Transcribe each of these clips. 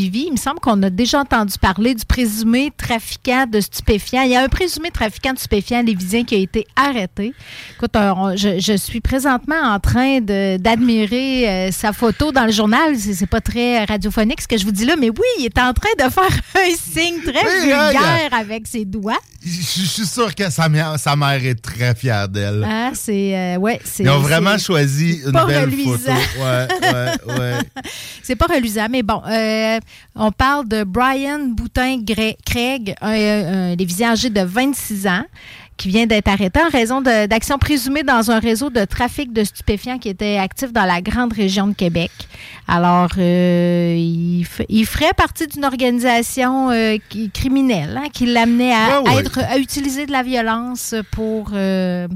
suivi. Il me semble qu'on a déjà entendu parler du présumé trafiquant de stupéfiants. Il y a un présumé trafiquant de stupéfiants lévisien qui a été arrêté. Écoute, euh, on- je, je suis présentement en train d'admirer euh, sa photo dans le journal. C'est pas très radiophonique ce que je vous dis là, mais oui, il est en train de faire un signe très vulgaire avec ses doigts. Je je suis sûr que sa mère, sa mère est très fière d'elle. Ah, c'est euh, ouais, Ils ont vraiment choisi une belle reluisant. photo. Ouais, ouais, ouais. C'est pas reluisant, mais bon, euh, on parle de Brian Boutin-Craig, un, un lévisien âgé de 26 ans qui vient d'être arrêté en raison d'actions présumées dans un réseau de trafic de stupéfiants qui était actif dans la grande région de Québec. Alors, euh, il, ferait partie d'une organisation euh, qui- criminelle hein, qui l'amenait à, Ouais, ouais. être, à utiliser de la violence pour... euh,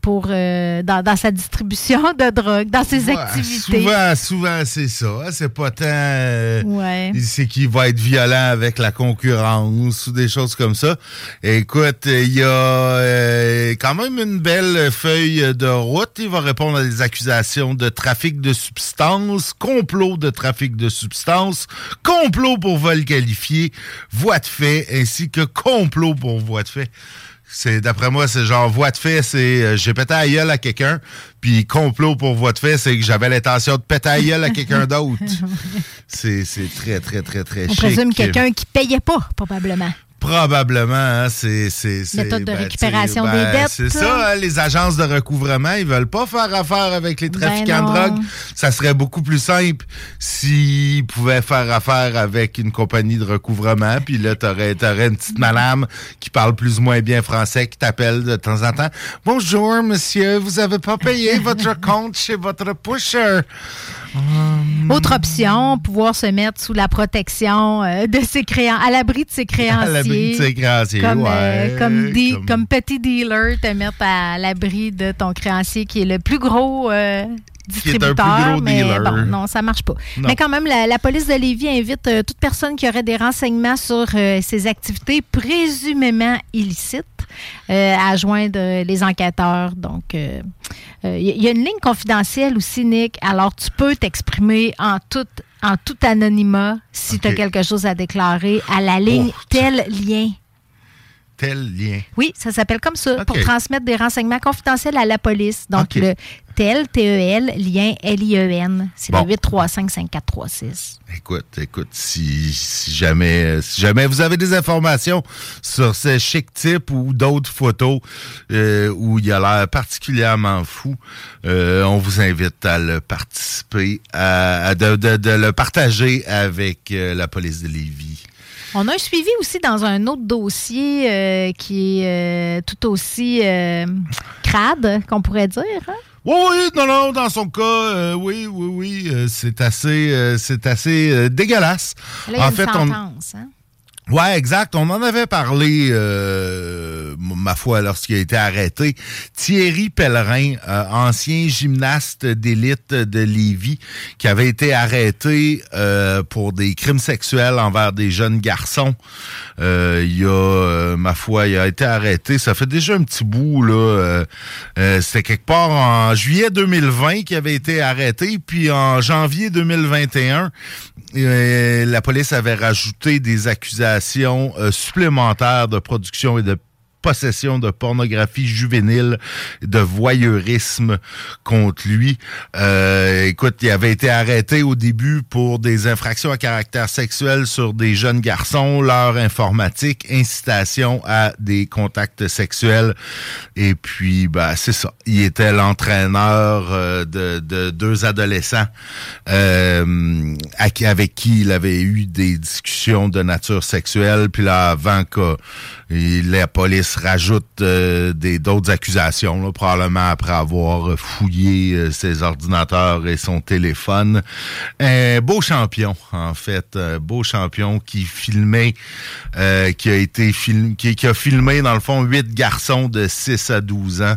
pour euh, dans, dans sa distribution de drogue, dans ses Ouais, activités. Souvent, souvent, c'est ça. C'est pas tant. euh, Ouais. C'est qu'il va être violent avec la concurrence ou des choses comme ça. Écoute, il y a euh, quand même une belle feuille de route. Il va répondre à des accusations de trafic de substances, complot de trafic de substances, complot pour vol qualifié, voie de fait, ainsi que complot pour voie de fait. C'est d'après moi, c'est genre voie de fait, c'est euh, j'ai pété à gueule à quelqu'un, puis complot pour voie de fait, c'est que j'avais l'intention de péter à gueule à quelqu'un d'autre. C'est c'est très très très très On chic. présume quelqu'un qui payait pas, probablement. Probablement, hein, c'est c'est c'est- Méthode de ben, récupération des ben, dettes. C'est ça, hein, les agences de recouvrement, ils veulent pas faire affaire avec les trafiquants de Ben drogue. Ça serait beaucoup plus simple s'ils pouvaient faire affaire avec une compagnie de recouvrement, puis là t'aurais t'aurais une petite madame qui parle plus ou moins bien français qui t'appelle de temps en temps. Bonjour monsieur, vous avez pas payé votre compte chez votre pusher? Autre option, pouvoir se mettre sous la protection euh, de ses créanciers, à l'abri de ses créanciers. À l'abri de ses créanciers, Comme, ouais, euh, comme, di- comme- comme petit dealer, te mettre à l'abri de ton créancier qui est le plus gros euh, Qui est un plus distributeur. gros mais dealer. bon, non, ça marche pas. Non. Mais quand même, la, la police de Lévis invite toute personne qui aurait des renseignements sur ces activités présumément illicites euh, à joindre les enquêteurs. Donc, euh, euh, il y, il a une ligne confidentielle aussi, Nick. Alors, tu peux t'exprimer en tout, en tout anonymat si tu as quelque chose à déclarer à la ligne Oh, tel lien. Tel lien. Oui, ça s'appelle comme ça, pour transmettre des renseignements confidentiels à la police. Donc, le tel, T-E-L, lien, L-I-E-N. C'est Bon. le 835-5436. Écoute, écoute, si, si jamais si jamais vous avez des informations sur ce chic type ou d'autres photos euh, où il a l'air particulièrement fou, euh, on vous invite à le participer, à, à de, de- de le partager avec euh, la police de Lévis. On a un suivi aussi dans un autre dossier euh, qui est euh, tout aussi euh, crade, qu'on pourrait dire. hein? Oui, oui, non, non, dans son cas, euh, oui, oui, oui, euh, c'est assez, euh, c'est assez euh, dégueulasse. Là, il y a en une fait, on, sentence. hein? Ouais, exact. On en avait parlé, euh, ma foi, lorsqu'il a été arrêté. Thierry Pellerin, euh, ancien gymnaste d'élite de Lévis, qui avait été arrêté euh, pour des crimes sexuels envers des jeunes garçons. Euh, il a, euh, ma foi, il a été arrêté. Ça fait déjà un petit bout, là. C'était quelque part en juillet 2020 qu'il avait été arrêté. Puis en janvier 2021, euh, la police avait rajouté des accusations euh, supplémentaires de production et de possession de pornographie juvénile, de voyeurisme contre lui. Euh, écoute, il avait été arrêté au début pour des infractions à caractère sexuel sur des jeunes garçons, leur informatique, incitation à des contacts sexuels. Et puis, bah, c'est ça. Il était l'entraîneur euh, de, de, deux adolescents euh, avec qui il avait eu des discussions de nature sexuelle. Puis là, avant que la police rajoute euh, d'autres accusations, probablement après avoir fouillé euh, ses ordinateurs et son téléphone. Un beau champion, en fait, un beau champion qui filmait, euh, qui a été film, qui, a filmé dans le fond huit garçons de 6 à 12 ans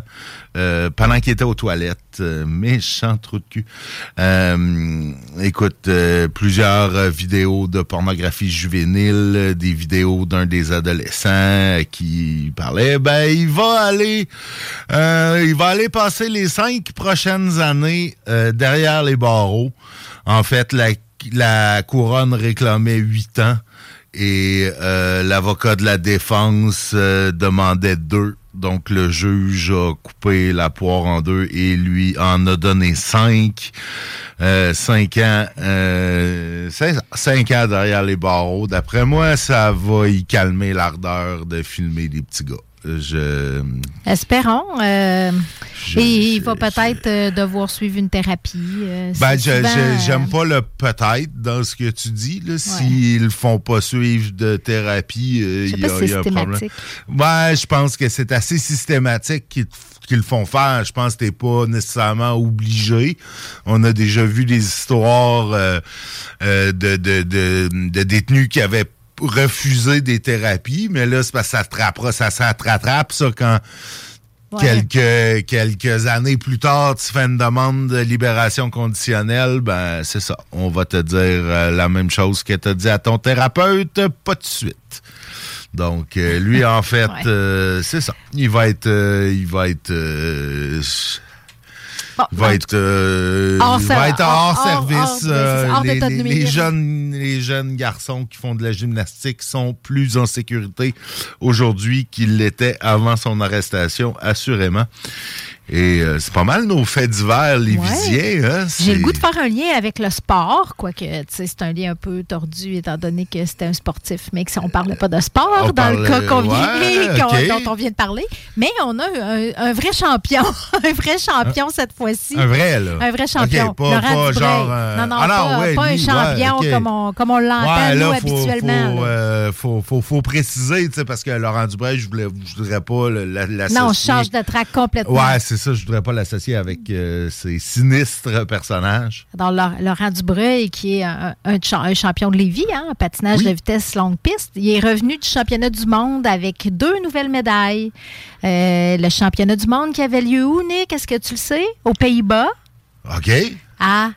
euh, pendant qu'il était aux toilettes. Euh, méchant trou de cul. Euh, écoute, plusieurs vidéos de pornographie juvénile, des vidéos d'un des adolescents qui parlait, ben il va aller, il va aller passer les cinq prochaines années derrière les barreaux. En fait, la, la couronne réclamait huit ans et l'avocat de la défense demandait deux. Donc, le juge a coupé la poire en deux et lui en a donné cinq. Euh, cinq ans, euh, cinq, ans derrière les barreaux. D'après moi, ça va y calmer l'ardeur de filmer des petits gars. Je... Espérons. Euh, et il va peut-être euh, devoir suivre une thérapie. Euh, ben, j'aime pas le peut-être dans ce que tu dis. S'ils ne font pas suivre de thérapie, il y, a un problème. Ouais, je pense que c'est assez systématique qu'ils le font faire. Je pense que tu n'es pas nécessairement obligé. On a déjà vu des histoires de, de, de, de, détenus qui avaient refuser des thérapies, mais là, c'est parce que ça te rattrape, ça, ça te rattrape, ça, quand quelques, quelques années plus tard, tu fais une demande de libération conditionnelle, ben, c'est ça. On va te dire euh, la même chose que tu dit à ton thérapeute, pas de suite. Donc, euh, lui, en fait, euh, c'est ça. Il va être, il va être va, être, euh, hors, va être hors, service. Euh, les, jeunes, les jeunes garçons qui font de la gymnastique sont plus en sécurité aujourd'hui qu'ils l'étaient avant son arrestation, assurément. Et euh, c'est pas mal nos faits divers les Ouais. Hein, J'ai le goût de faire un lien avec le sport, quoique c'est un lien un peu tordu étant donné que c'était un sportif, mais que si on parlait pas de sport dans le cas qu'on vient, dont on vient de parler. Mais on a un, vrai champion, un vrai champion cette fois-ci. Un vrai, là. Un vrai champion. pas, pas genre. Euh, non, non, ah pas, un champion comme on, comme on l'entend, nous, habituellement. Faut, euh, faut, faut, faut, préciser, parce que Laurent Dubray, je ne voudrais pas la, Non, on change de track complètement. Ouais, c'est ça, je voudrais pas l'associer avec euh, ces sinistres personnages. Alors, Laurent Dubreuil, qui est un, champion de Lévis, hein, patinage de vitesse longue piste, il est revenu du championnat du monde avec deux nouvelles médailles. Euh, le championnat du monde qui avait lieu où, Nick? Est-ce que tu le sais? Aux Pays-Bas. OK. À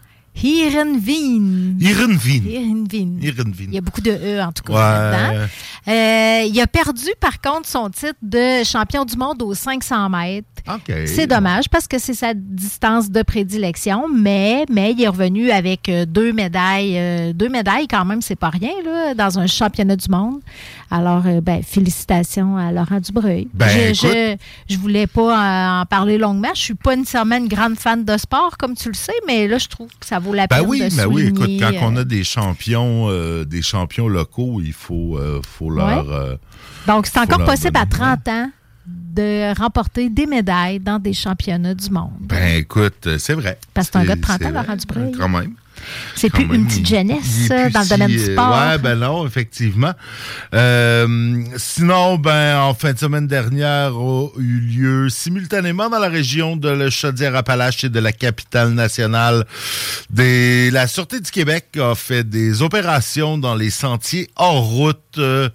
Heerenveen. Heerenveen. Il y a beaucoup de E, en tout cas, là-dedans. Euh, il a perdu, par contre, son titre de champion du monde aux 500 mètres. C'est dommage parce que c'est sa distance de prédilection, mais, mais il est revenu avec euh, deux médailles. Euh, deux médailles, quand même, c'est pas rien, là, dans un championnat du monde. Alors, ben, félicitations à Laurent Dubreuil. Ben, je, je, voulais pas en parler longuement. Je suis pas nécessairement une grande fan de sport, comme tu le sais, mais là, je trouve que ça vaut la ben peine oui, de ben oui, écoute, quand on a euh, des champions, euh, des champions locaux, il faut, euh, faut leur. Donc, c'est encore possible à 30 ans de remporter des médailles dans des championnats du monde. Ben écoute, c'est vrai. Parce que c'est un gars de 30 ans, Laurent Dubreuil. Quand même. C'est plus une petite jeunesse dans le domaine du sport? Oui, ben non, effectivement. Euh, sinon, ben en fin de semaine dernière a eu lieu simultanément dans la région de le Chaudière-Appalaches et de la capitale nationale. Des, la Sûreté du Québec a fait des opérations dans les sentiers hors route. Euh,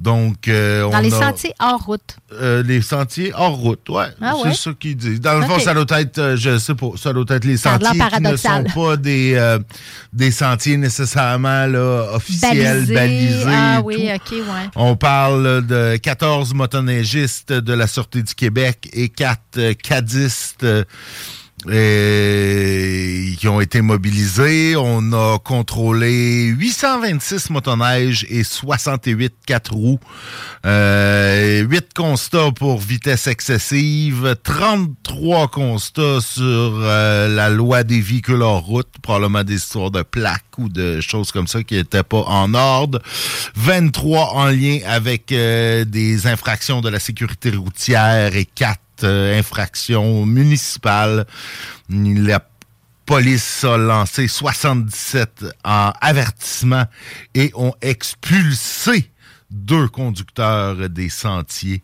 donc, euh, Dans les sentiers hors route. Euh, les sentiers hors route, ouais. Ah c'est ça qu'ils disent. Dans le fond, ça doit être, euh, je sais pas, ça doit être les sentiers qui ne sont pas des, des sentiers nécessairement là, officiels, balisés. ah oui, OK, ouais. On parle de 14 motoneigistes de la Sûreté du Québec et 4 cadistes et, qui ont été mobilisés. On a contrôlé 826 motoneiges et 68 quatre roues. Euh, 8 constats pour vitesse excessive, 33 constats sur euh, la loi des véhicules hors route, probablement des histoires de plaques ou de choses comme ça qui n'étaient pas en ordre. 23 en lien avec euh, des infractions de la sécurité routière et 4 euh, infraction municipale. La police a lancé 77 en avertissement et ont expulsé deux conducteurs des sentiers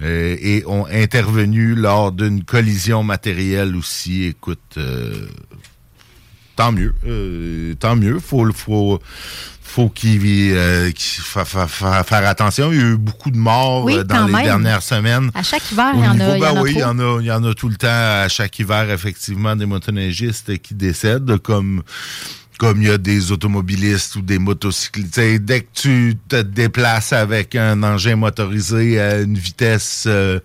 euh, et ont intervenu lors d'une collision matérielle aussi. Écoute, euh, tant mieux, tant mieux. Faut, faut, faut qu'il euh, faire attention. Il y a eu beaucoup de morts euh, dans les dernières semaines. À chaque hiver, il y en a. Ben oui, il y en a, il y en a tout le temps à chaque hiver, effectivement, des motoneigistes qui décèdent, comme comme il y a des automobilistes ou des motocyclistes. dès que tu te déplaces avec un engin motorisé à une vitesse euh,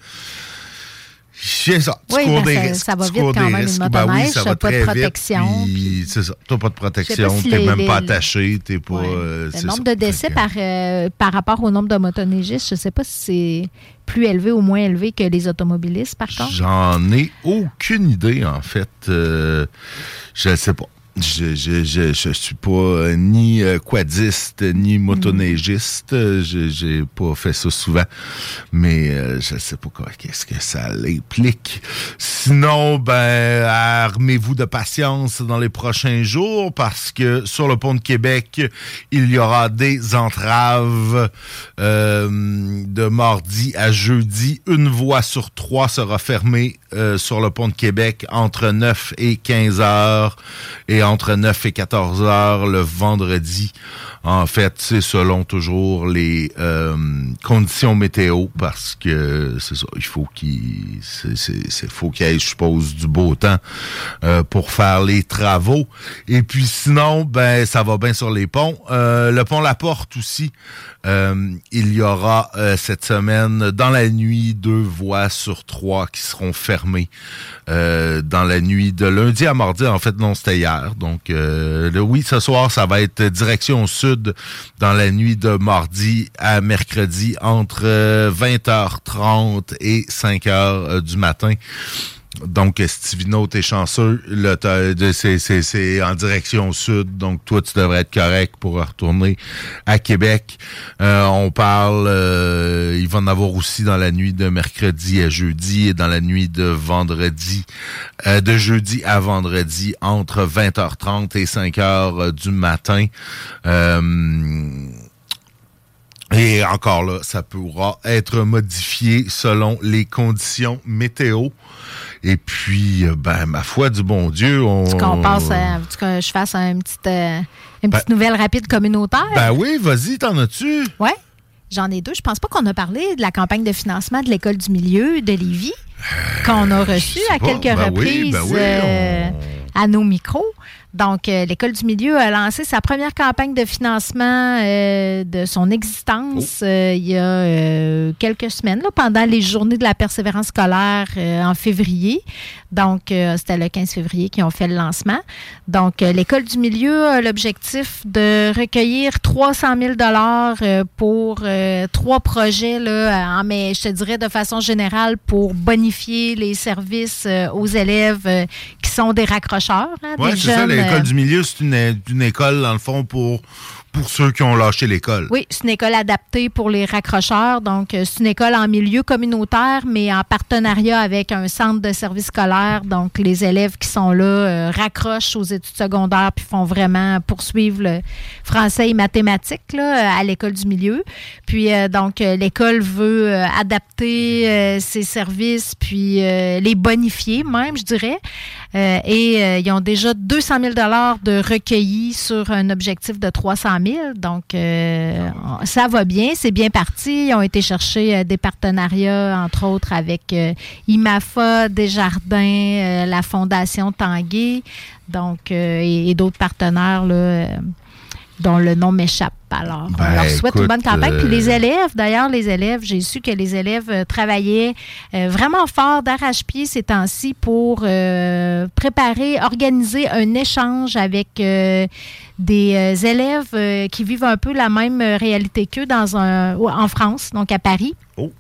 c'est ça. Tu oui, cours ben des ça, risques. ça va tu vite cours quand des même, une Ben oui, motoneige, ça va pas de protection, puis c'est ça. Pas de protection. T'es les- même pas attaché. T'es pas. Ouais. euh, le nombre ça. de décès par, euh, par rapport au nombre de motoneigistes, je ne sais pas si c'est plus élevé ou moins élevé que les automobilistes, par contre. J'en ai aucune idée, en fait. Euh, je ne sais pas. Je, je, je, je suis pas euh, ni euh, quadiste, ni motoneigiste. Je J'ai pas fait ça souvent. Mais euh, je sais pas quoi, qu'est-ce que ça implique. Sinon, ben, armez-vous de patience dans les prochains jours parce que sur le pont de Québec, il y aura des entraves euh, de mardi à jeudi. Une voie sur trois sera fermée euh, sur le pont de Québec entre 9 et 15 heures et entre 9 et 14 heures le vendredi. En fait, c'est selon toujours les euh, conditions météo parce que c'est ça, il faut qu'il c'est, faut qu'il y ait, je suppose, du beau temps euh, pour faire les travaux. Et puis sinon, ben ça va bien sur les ponts. Euh, le pont La Porte aussi. Euh, il y aura euh, cette semaine, dans la nuit, deux voies sur trois qui seront fermées. Euh, dans la nuit de lundi à mardi, en fait, non, c'était hier. Donc, le, oui, ce soir, ça va être direction sud dans la nuit de mardi à mercredi entre euh, 20h30 et 5h euh, du matin. Donc, Stivino, t'es chanceux. C'est, en direction sud. Donc, toi, tu devrais être correct pour retourner à Québec. Euh, on parle, euh, il va en avoir aussi dans la nuit de mercredi à jeudi et dans la nuit de vendredi, euh, de jeudi à vendredi entre 20h30 et 5h du matin. Euh, et encore là, ça pourra être modifié selon les conditions météo. Et puis, euh, ben, ma foi du bon Dieu, on... Tu qu'on passe, à- tu que je fasse un petit, euh, une petite nouvelle rapide communautaire? Ben oui, vas-y, t'en as-tu? Oui, j'en ai deux. Je pense pas qu'on a parlé de la campagne de financement de l'École du milieu de Lévis, qu'on a reçu sais à pas. quelques Ben oui, reprises ben oui, euh, à nos micros. Donc, euh, l'École du milieu a lancé sa première campagne de financement euh, de son existence Oh. euh, il y a euh, quelques semaines, là, pendant les journées de la persévérance scolaire euh, en février. Donc, euh, c'était le 15 février qu'ils ont fait le lancement. Donc, l'École du milieu a l'objectif de recueillir 300 000 euh, pour euh, trois projets, là, en- mais je te dirais de façon générale, pour bonifier les services aux élèves euh, qui sont des raccrocheurs. hein, Ouais, des ça, jeunes, l'école euh, du milieu, c'est une, une école, dans le fond, pour, pour ceux qui ont lâché l'école. Oui, c'est une école adaptée pour les raccrocheurs. Donc, euh, c'est une école en milieu communautaire, mais en partenariat avec un centre de service scolaire. Donc, les élèves qui sont là euh, raccrochent aux études secondaires puis font vraiment poursuivre le français et mathématiques là, à l'école du milieu. Puis, euh, donc, l'école veut adapter ses services puis les bonifier même, je dirais. Et ils ont déjà 200 000 de recueillis sur un objectif de 300 000. Donc, euh, on- ça va bien, c'est bien parti. Ils ont été chercher euh, des partenariats, entre autres, avec euh, IMAFA, Desjardins, la Fondation Tanguay, donc, et, et d'autres partenaires là, dont le nom m'échappe Alors, on Ben, leur souhaite une bonne campagne. Puis les euh, élèves, d'ailleurs, les élèves, j'ai su que les élèves euh, travaillaient euh, vraiment fort d'arrache-pied ces temps-ci pour euh, préparer, organiser un échange avec euh, des euh, élèves euh, qui vivent un peu la même réalité qu'eux dans un, en France, donc à Paris. Oh.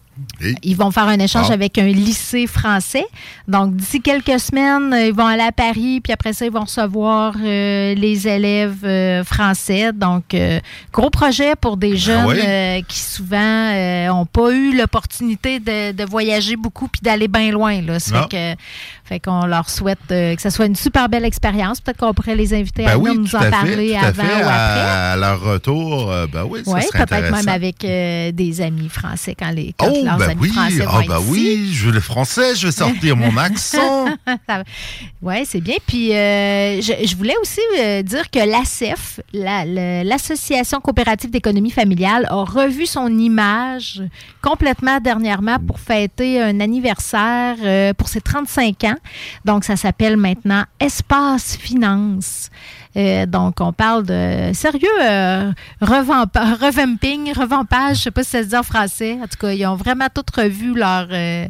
Et- Ils vont faire un échange Ah. avec un lycée français. Donc, d'ici quelques semaines, euh, ils vont aller à Paris, puis après ça, ils vont recevoir euh, les élèves euh, français. Donc, euh, gros projet pour des jeunes oui. euh, qui souvent n'ont pas eu l'opportunité de, de voyager beaucoup puis d'aller bien loin. Là. Ça fait que, fait qu'on leur souhaite que ce soit une super belle expérience. Peut-être qu'on pourrait les inviter à Ben oui, nous en à parler à avant fait. ou après. À, à leur retour, ben oui, ça Oui, serait peut-être même avec des amis français quand, les, quand Oh, leurs amis oui, français ah, ben être ici. oui, je veux le français, je vais sortir mon accent. Oui, c'est bien. Puis, euh, je, je voulais aussi euh, dire que l'ACEF, la- l'Association coopérative d'économie familiale, a revu son image complètement dernièrement pour fêter un anniversaire euh, pour ses 35 ans. Donc, ça s'appelle maintenant Espace Finance. Donc, on parle de sérieux euh, revamping, revampage, je ne sais pas si ça se dit en français. En tout cas, ils ont vraiment tout revu leur, euh,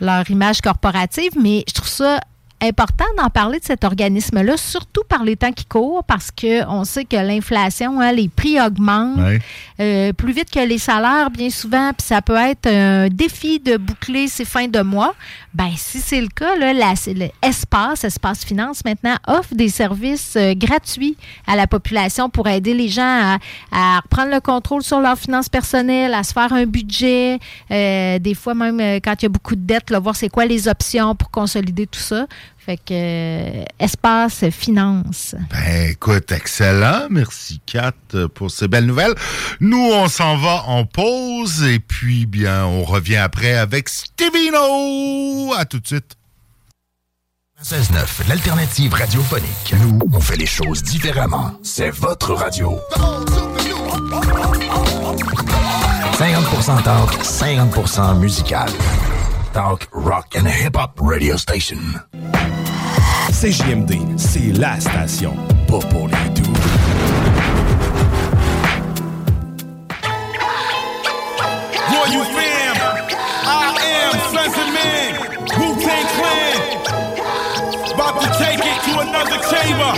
leur image corporative, mais je trouve ça important d'en parler de cet organisme-là, surtout par les temps qui courent, parce qu'on sait que l'inflation, hein, les prix augmentent Ouais. euh, plus vite que les salaires, bien souvent, puis ça peut être un défi de boucler ces fins de mois. Ben, si c'est le cas, là, la- c'est le Espace, Finance, maintenant, offre des services euh, gratuits à la population pour aider les gens à, à reprendre le contrôle sur leurs finances personnelles, à se faire un budget, euh, des fois même quand il y a beaucoup de dettes, là, voir c'est quoi les options pour consolider tout ça. Fait que euh, Espace Finance. Ben, écoute, excellent. Merci, Kat, pour ces belles nouvelles. Nous, on s'en va en pause et puis, bien, on revient après avec Stevino. À tout de suite. 16.9, l'alternative radiophonique. Nous, on fait les choses différemment. C'est votre radio. 50% talk, 50% musical. Talk, rock and hip-hop radio station. CJMD, c'est la station, pas pour les doux. Royal fam, I am of Man, Wu Tang Clan. About to take it to another chamber.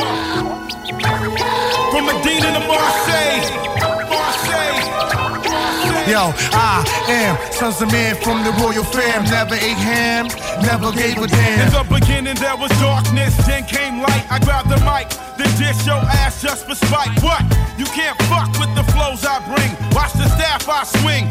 From Medina to. Marseille. Yo, I am sons of man from the royal fam. Never ate ham, never gave a damn. In the beginning there was darkness, then came light. I grabbed the mic, then dish your ass just for spite. What? You can't fuck with the flows I bring. Watch the staff I swing.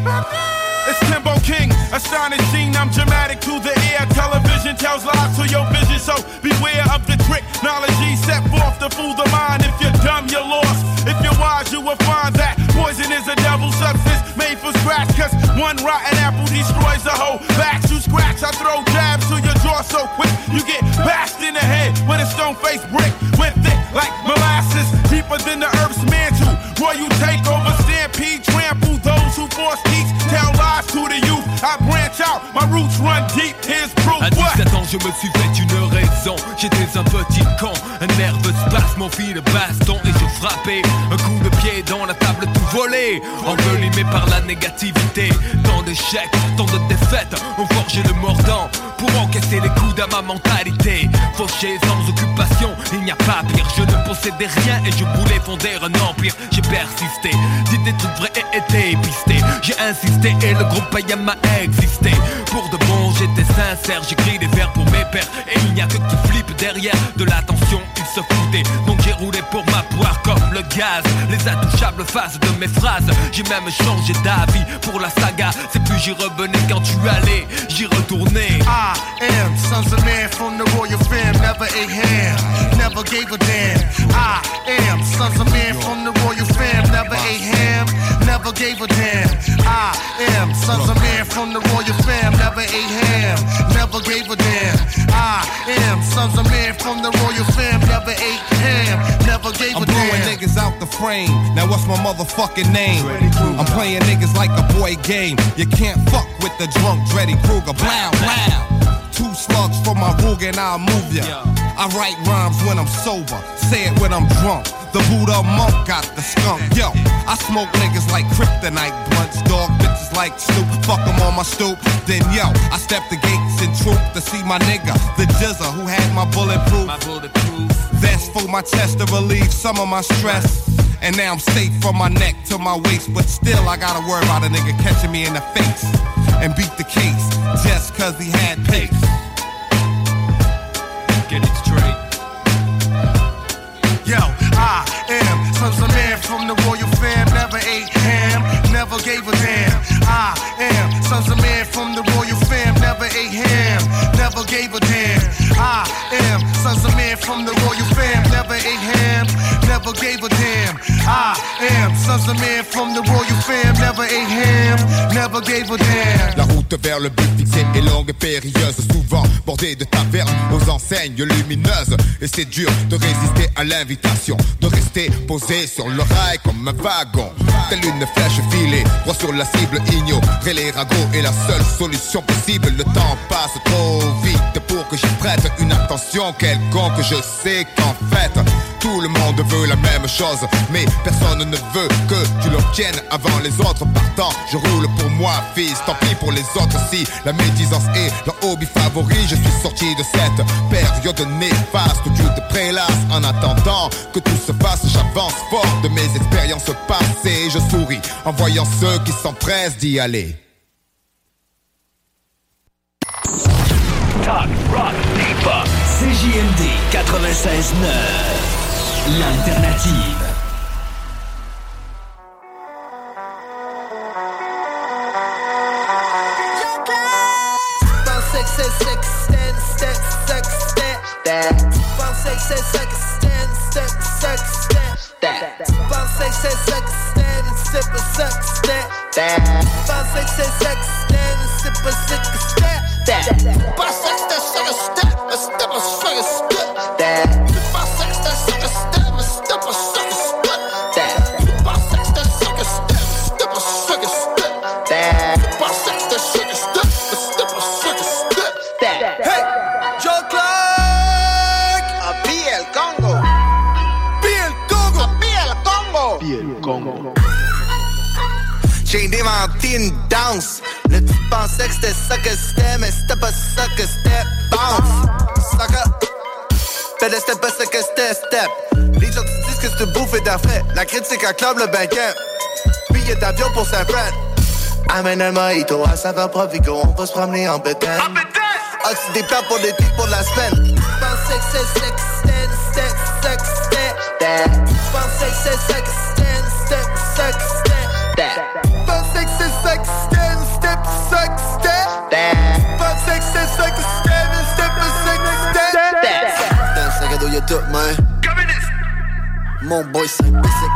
It's Timbo King, astonishing. I'm dramatic to the air. Television tells lies to your vision, so beware of the trick. Knowledge set forth to fool the mind. If you're dumb, you're lost. If you're wise, you will find that poison is a devil substance made for scratch. Cause one rotten apple destroys the whole batch. You scratch, I throw jabs to your jaw so quick. You get bashed in the head with a stone faced brick. With thick like molasses, deeper than the earth's mantle. Royal takeover, stampede, I branch out, my roots run deep. Here's proof. À What? 17 ans, je me suis fait une raison. J'étais un petit con, un nerveux spasme, mon fil de baston et je frappais. Un coup de pied dans la table, tout volé. Envelimé par la négativité. Tant d'échecs, tant de défaites, ont forgé le mordant pour encaisser les coups à ma mentalité. Fauché sans occupation, il n'y a pas pire. Je ne possédais rien et je voulais fonder un empire. J'ai persisté, dit des trucs vrais et été pisté. J'ai insisté et le groupe païen m'a existé. Pour de bon, j'étais sincère, j'écris des vers pour mes pères. Et il n'y a que qui flippe derrière de l'attention, ils se foutaient. Donc j'ai roulé pour ma poire comme le gaz. Les intouchables faces de mes phrases. J'ai même changé d'avis pour la saga. C'est plus j'y revenais quand tu allais, j'y retournais. I am sons of man from the royal fam. Never ate ham, never gave a damn. I am sons of man from the royal fam. Never ate ham, never gave a damn. I am sons of man from the royal fam. Never ate never gave a damn. I am sons of man from the royal fam. Never ate ham, never gave I'm a damn. niggas out the frame. Now what's my motherfucking name? I'm playing niggas like a boy game. You can't fuck with the drunk Dreddy Kruger. Blow, blow. Two slugs for my Ruger and I'll move ya. I write rhymes when I'm sober, say it when I'm drunk. The Buddha monk got the skunk. Yo, I smoke niggas like kryptonite blunts, dog bitches like Snoop. Fuck them on my stoop. Then yo, I step the gates in troop to see my nigga, the Jizza, who had my bulletproof. My bulletproof. Vest for my chest to relieve some of my stress. And now I'm safe from my neck to my waist, but still I gotta worry about a nigga catching me in the face and beat the case just cause he had pace. Sons of man from the royal fam, never ate ham, never gave a damn. I am sons of man from the royal fam, never ate never gave a damn. La route vers le but fixé est longue et périlleuse, souvent bordée de tavernes aux enseignes lumineuses. Et c'est dur de résister à l'invitation, de rester posé sur le rail comme un wagon. Telle une flèche filée, droit sur la cible, ignorer les ragots est la seule solution possible. Le temps passe trop vite pour que j'y prête une attention quelconque. Je sais qu'en fait, tout le monde veut la même chose, mais personne ne veut que tu l'obtiennes avant les autres. Partant, je roule pour moi, fils. Tant pis pour les autres si la médisance est leur hobby favori. Je suis sorti de cette période néfaste où tu te prélasses en attendant que tout se fasse. J'avance fort de mes expériences passées. Je souris en voyant ceux qui s'empressent d'y aller. Talk, rock, hip-hop. CJMD 96.9. L'alternative. Inventé une danse. Là, tu pensais que c'était ça que c'était, mais c'était pas ça que c'était. Bounce, sucker. Fais le step, pas ça que c'était, step. Les gens te disent que c'est bouffé d'affrait. La critique acclame le banquet. Billet d'avion pour Saint-Fran. Amène un mojito à saveur Provigo, on va se promener en bétail. Oxy des plats pour l'été, pour la semaine. Pensais que c'est sex, sex, sex, c'est sex, sex, sex, stand. Stand, step, stand, step, man. Mon boy, c'est basic.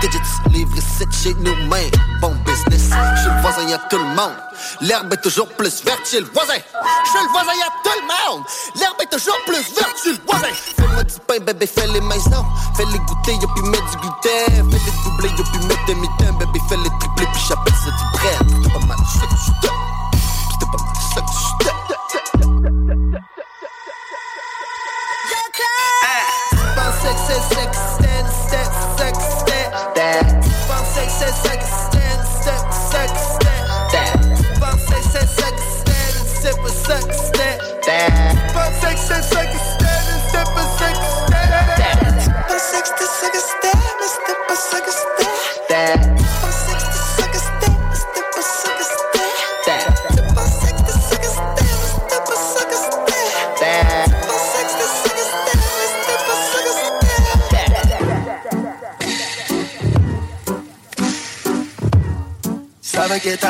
10 digits, livre 7 chez nous, man. Bon business. Chez le voisin, y'a tout le monde. L'herbe est toujours plus verte chez le voisin. Chez le voisin, y'a tout le monde. L'herbe est toujours plus verte chez le voisin. Fais-moi du pain, bébé, fais-les maisons. Fais-les goûter, y'a puis mettre du gluten. Fais-les doubler, y'a mettre des. Bébé, fais-les tripler, puis j'appelle ça du pas mal ça pas mal ça sex, sex, sex, sex, sex, sex, sex, sex, sex, sex, sex, sex, sex,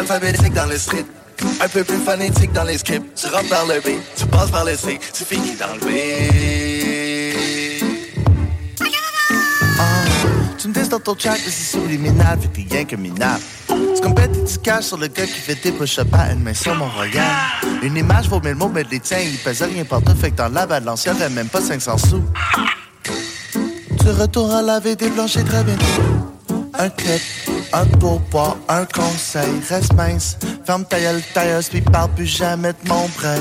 alphabétique dans le street. Un peu plus phonétique dans les scripts. Tu rentres par le B, tu passes par le C, tu finis dans le B. dans ton chat que c'est subliminal, fait que t'es rien que minable. Tu compètes du cash sur le gars qui fait des push-ups à une main sur mon regard. Une image vaut mille mots, mais les tiens, ils pèsent rien partout, fait que dans la balance, y'aurait même pas 500 sous. Tu retournes à laver des planchers très bientôt. Un clip, un pourboire, un conseil, reste mince. Ferme ta gueule, tailleuse, puis parle plus jamais de mon prêt.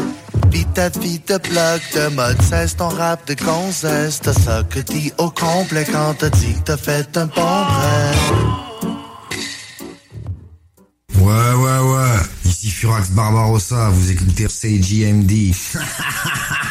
Pis ta vie de bloc de mode cesse ton rap de gonzesse. T'as ça que dit au complet quand t'as dit que t'as fait un bon rêve. Ouais, ouais, ouais. Ici Furax Barbarossa, vous écoutez CJMD.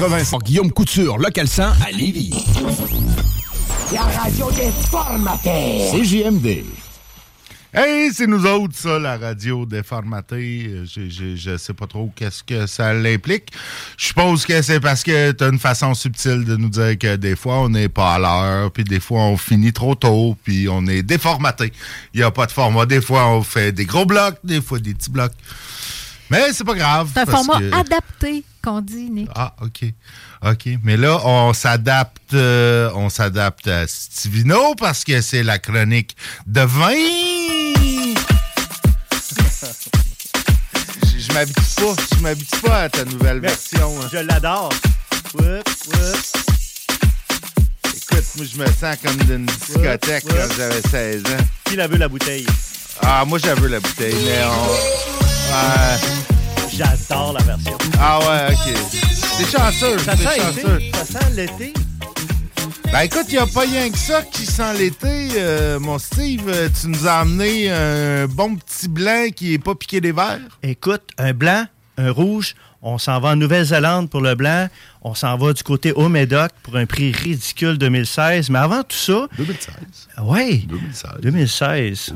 80 Guillaume Couture, local 100 à Lévis. La radio des formateurs. CJMD. Hey, c'est nous autres, ça, la radio déformatée. Je, je, je sais pas trop qu'est-ce que ça l'implique. Je suppose que c'est parce que tu as une façon subtile de nous dire que des fois, on n'est pas à l'heure, puis des fois, on finit trop tôt, puis on est déformaté. Il n'y a pas de format. Des fois, on fait des gros blocs, des fois, des petits blocs. Mais c'est pas grave. C'est un parce format que- adapté qu'on dit, Nick. Ah, OK. OK. Mais là, on s'adapte euh, on s'adapte à Stivino parce que c'est la chronique de vin. Je- Je m'habitue pas. Je m'habitue pas à ta nouvelle version. hein. Je l'adore. Whoop, whoop. Écoute, moi, je me sens comme d'une discothèque Ouais, ouais. quand j'avais 16 ans. Qui la veut la bouteille? Ah, moi, j'avais la bouteille, mais on... Ouais. J'adore la version. Ah ouais, OK. T'es chanceux. Ça sent chanceux. Ça sent l'été? Ben écoute, il n'y a pas rien que ça qui sent l'été. euh, mon Steve, Euh, tu nous as amené un bon petit blanc qui est pas piqué des verres. Écoute, un blanc, un rouge, on s'en va en Nouvelle-Zélande pour le blanc, on s'en va du côté au Médoc pour un prix ridicule 2016. Mais avant tout ça. 2016. Oui. 2016. 2016.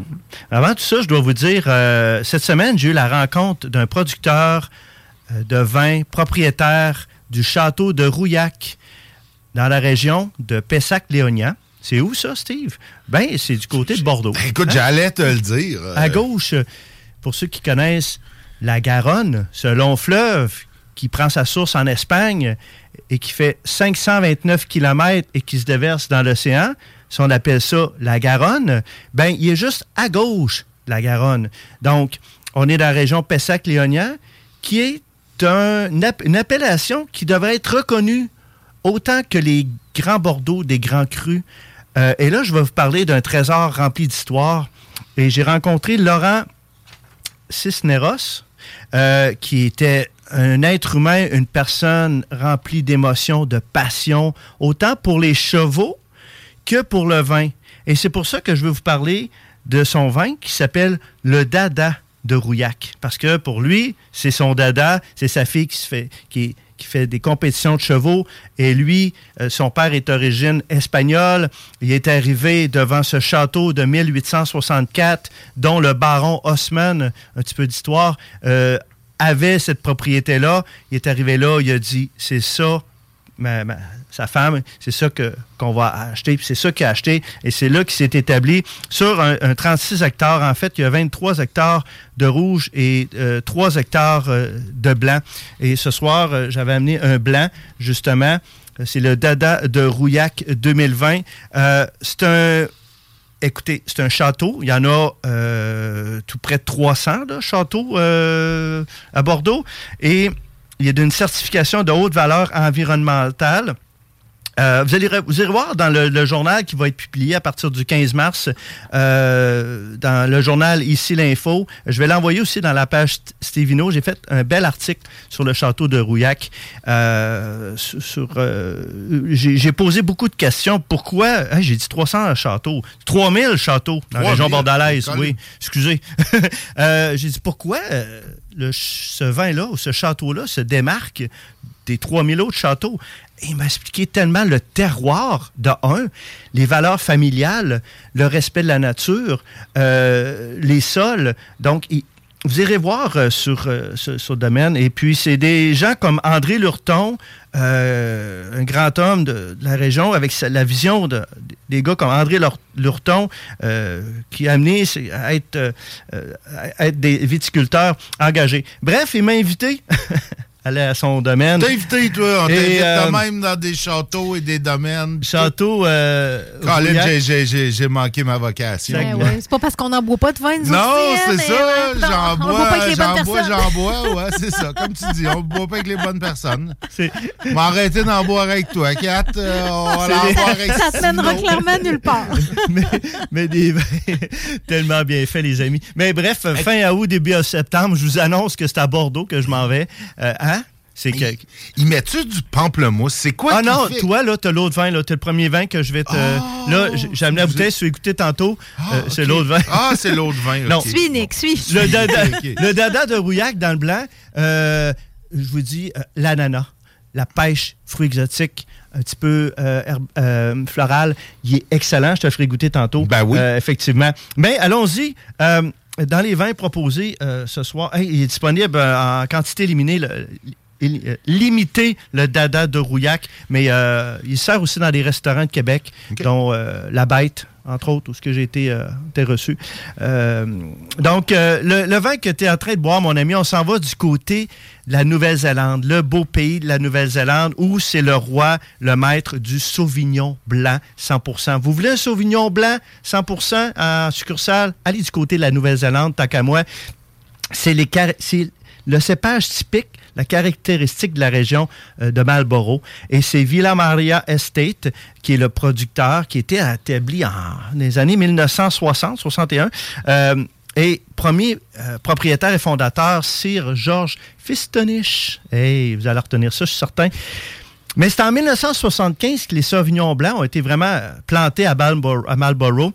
Avant tout ça, je dois vous dire, euh, cette semaine, j'ai eu la rencontre d'un producteur euh, de vin propriétaire du château de Rouillac dans la région de Pessac-Léognan. C'est où ça, Steve? Ben, c'est du côté de Bordeaux. Écoute, Hein? j'allais te le dire. euh, À gauche, pour ceux qui connaissent la Garonne, ce long fleuve qui prend sa source en Espagne et qui fait 529 km et qui se déverse dans l'océan, si on appelle ça la Garonne, ben il est juste à gauche, la Garonne. Donc, on est dans la région Pessac-Léognan, qui est une appellation qui devrait être reconnue autant que les grands Bordeaux des grands crus. Euh, et là, je vais vous parler d'un trésor rempli d'histoire. Et j'ai rencontré Laurent Cisneros, euh, qui était un être humain, une personne remplie d'émotions, de passion, autant pour les chevaux que pour le vin. Et c'est pour ça que je veux vous parler de son vin qui s'appelle le Dada de Rouillac. Parce que pour lui, c'est son Dada, c'est sa fille qui, se fait, qui, qui fait des compétitions de chevaux. Et lui, euh, son père est d'origine espagnole. Il est arrivé devant ce château de 1864, dont le baron Haussmann, un petit peu d'histoire, euh, avait cette propriété-là. Il est arrivé là, il a dit, c'est ça, sa femme, c'est ça que, qu'on va acheter, c'est ça qu'il a acheté, et c'est là qu'il s'est établi sur un, un 36 hectares. En fait, il y a 23 hectares de rouge et euh, 3 hectares euh, de blanc. Et ce soir, euh, j'avais amené un blanc, justement. Euh, C'est le Dada de Rouillac 2020. Euh, c'est un Écoutez, c'est un château. Il y en a euh, tout près de 300 là, châteaux euh, à Bordeaux. Et il y a d'une certification de haute valeur environnementale. Euh, vous, allez, vous allez voir dans le, le journal qui va être publié à partir du 15 mars, euh, dans le journal Ici l'Info. Je vais l'envoyer aussi dans la page St- Stevino. J'ai fait un bel article sur le château de Rouillac. Euh, sur, J'ai posé beaucoup de questions. Pourquoi? Hey, J'ai dit 300 châteaux. 3000 châteaux dans la 3000, région bordelaise. Oui, excusez. J'ai dit pourquoi le ce vin-là ou ce château-là se démarque des 3000 autres châteaux? Il m'a expliqué tellement le terroir, de un, les valeurs familiales, le respect de la nature, euh, les sols. Donc, vous irez voir euh, sur euh, ce, domaine. Et puis, c'est des gens comme André Lurton, un grand homme de, la région, avec la vision de, des gars comme André Lur- Lurton, qui a amené à être, des viticulteurs engagés. Bref, il m'a invité aller à son domaine. T'es invité, toi. On t'invite euh, même dans des châteaux et des domaines. Château. Euh, j'ai- j'ai- j'ai j'ai manqué ma vocation. Ben ouais, C'est pas parce qu'on n'en boit pas de vin, nous Non, autres, c'est ça. non, J'en on boit pas bois, avec les bonnes j'en bois, personnes. j'en bois. Ouais, c'est ça. Comme tu dis, on ne boit pas avec les bonnes personnes. C'est... M'arrêter d'en boire avec toi, Kat. Euh, on va C'est- en boire avec Ça te mènera clairement nulle part. mais, mais des vins tellement bien faits, les amis. Mais bref, fin août, début septembre, je vous annonce que c'est à Bordeaux que je m'en vais. Euh, hein? C'est que... Ils mettent-tu du pamplemousse? C'est quoi Ah non, fait- toi, là, t'as l'autre vin, là. T'as le premier vin que je vais te. là, j- j'ai amené la bouteille, tu as écouté tantôt. Euh, C'est l'autre vin. Ah, c'est l'autre vin. Non. Suis, Nick, suis. Le dada, le dada de Rouillac dans le blanc, euh, je vous dis, euh, l'ananas, la pêche, fruits exotiques, un petit peu euh, herbe- euh, floral, il est excellent. Je te le ferai goûter tantôt. Ben oui. effectivement. Mais allons-y. euh, dans les vins proposés euh, ce soir, hey, il est disponible en quantité limitée. le- euh, limité le dada de Rouillac, mais euh, il sert aussi dans des restaurants de Québec, dont euh, La Bête, entre autres, où ce que j'ai été, euh, été reçu. Donc, le, le vin que tu es en train de boire, mon ami, on s'en va du côté de la Nouvelle-Zélande, le beau pays de la Nouvelle-Zélande, où c'est le roi, le maître du Sauvignon blanc 100%. Vous voulez un Sauvignon blanc 100% en succursale? Allez du côté de la Nouvelle-Zélande, tant qu'à moi. C'est les car- c'est le cépage typique, la caractéristique de la région euh, de Marlborough. Et c'est Villa Maria Estate qui est le producteur, qui était établi en les années 1960-61. Euh, et premier euh, propriétaire et fondateur, Sir George Fistonich. Hey, vous allez retenir ça, je suis certain. Mais c'est en 1975 que les Sauvignons blancs ont été vraiment plantés à Marlborough. à Marlborough.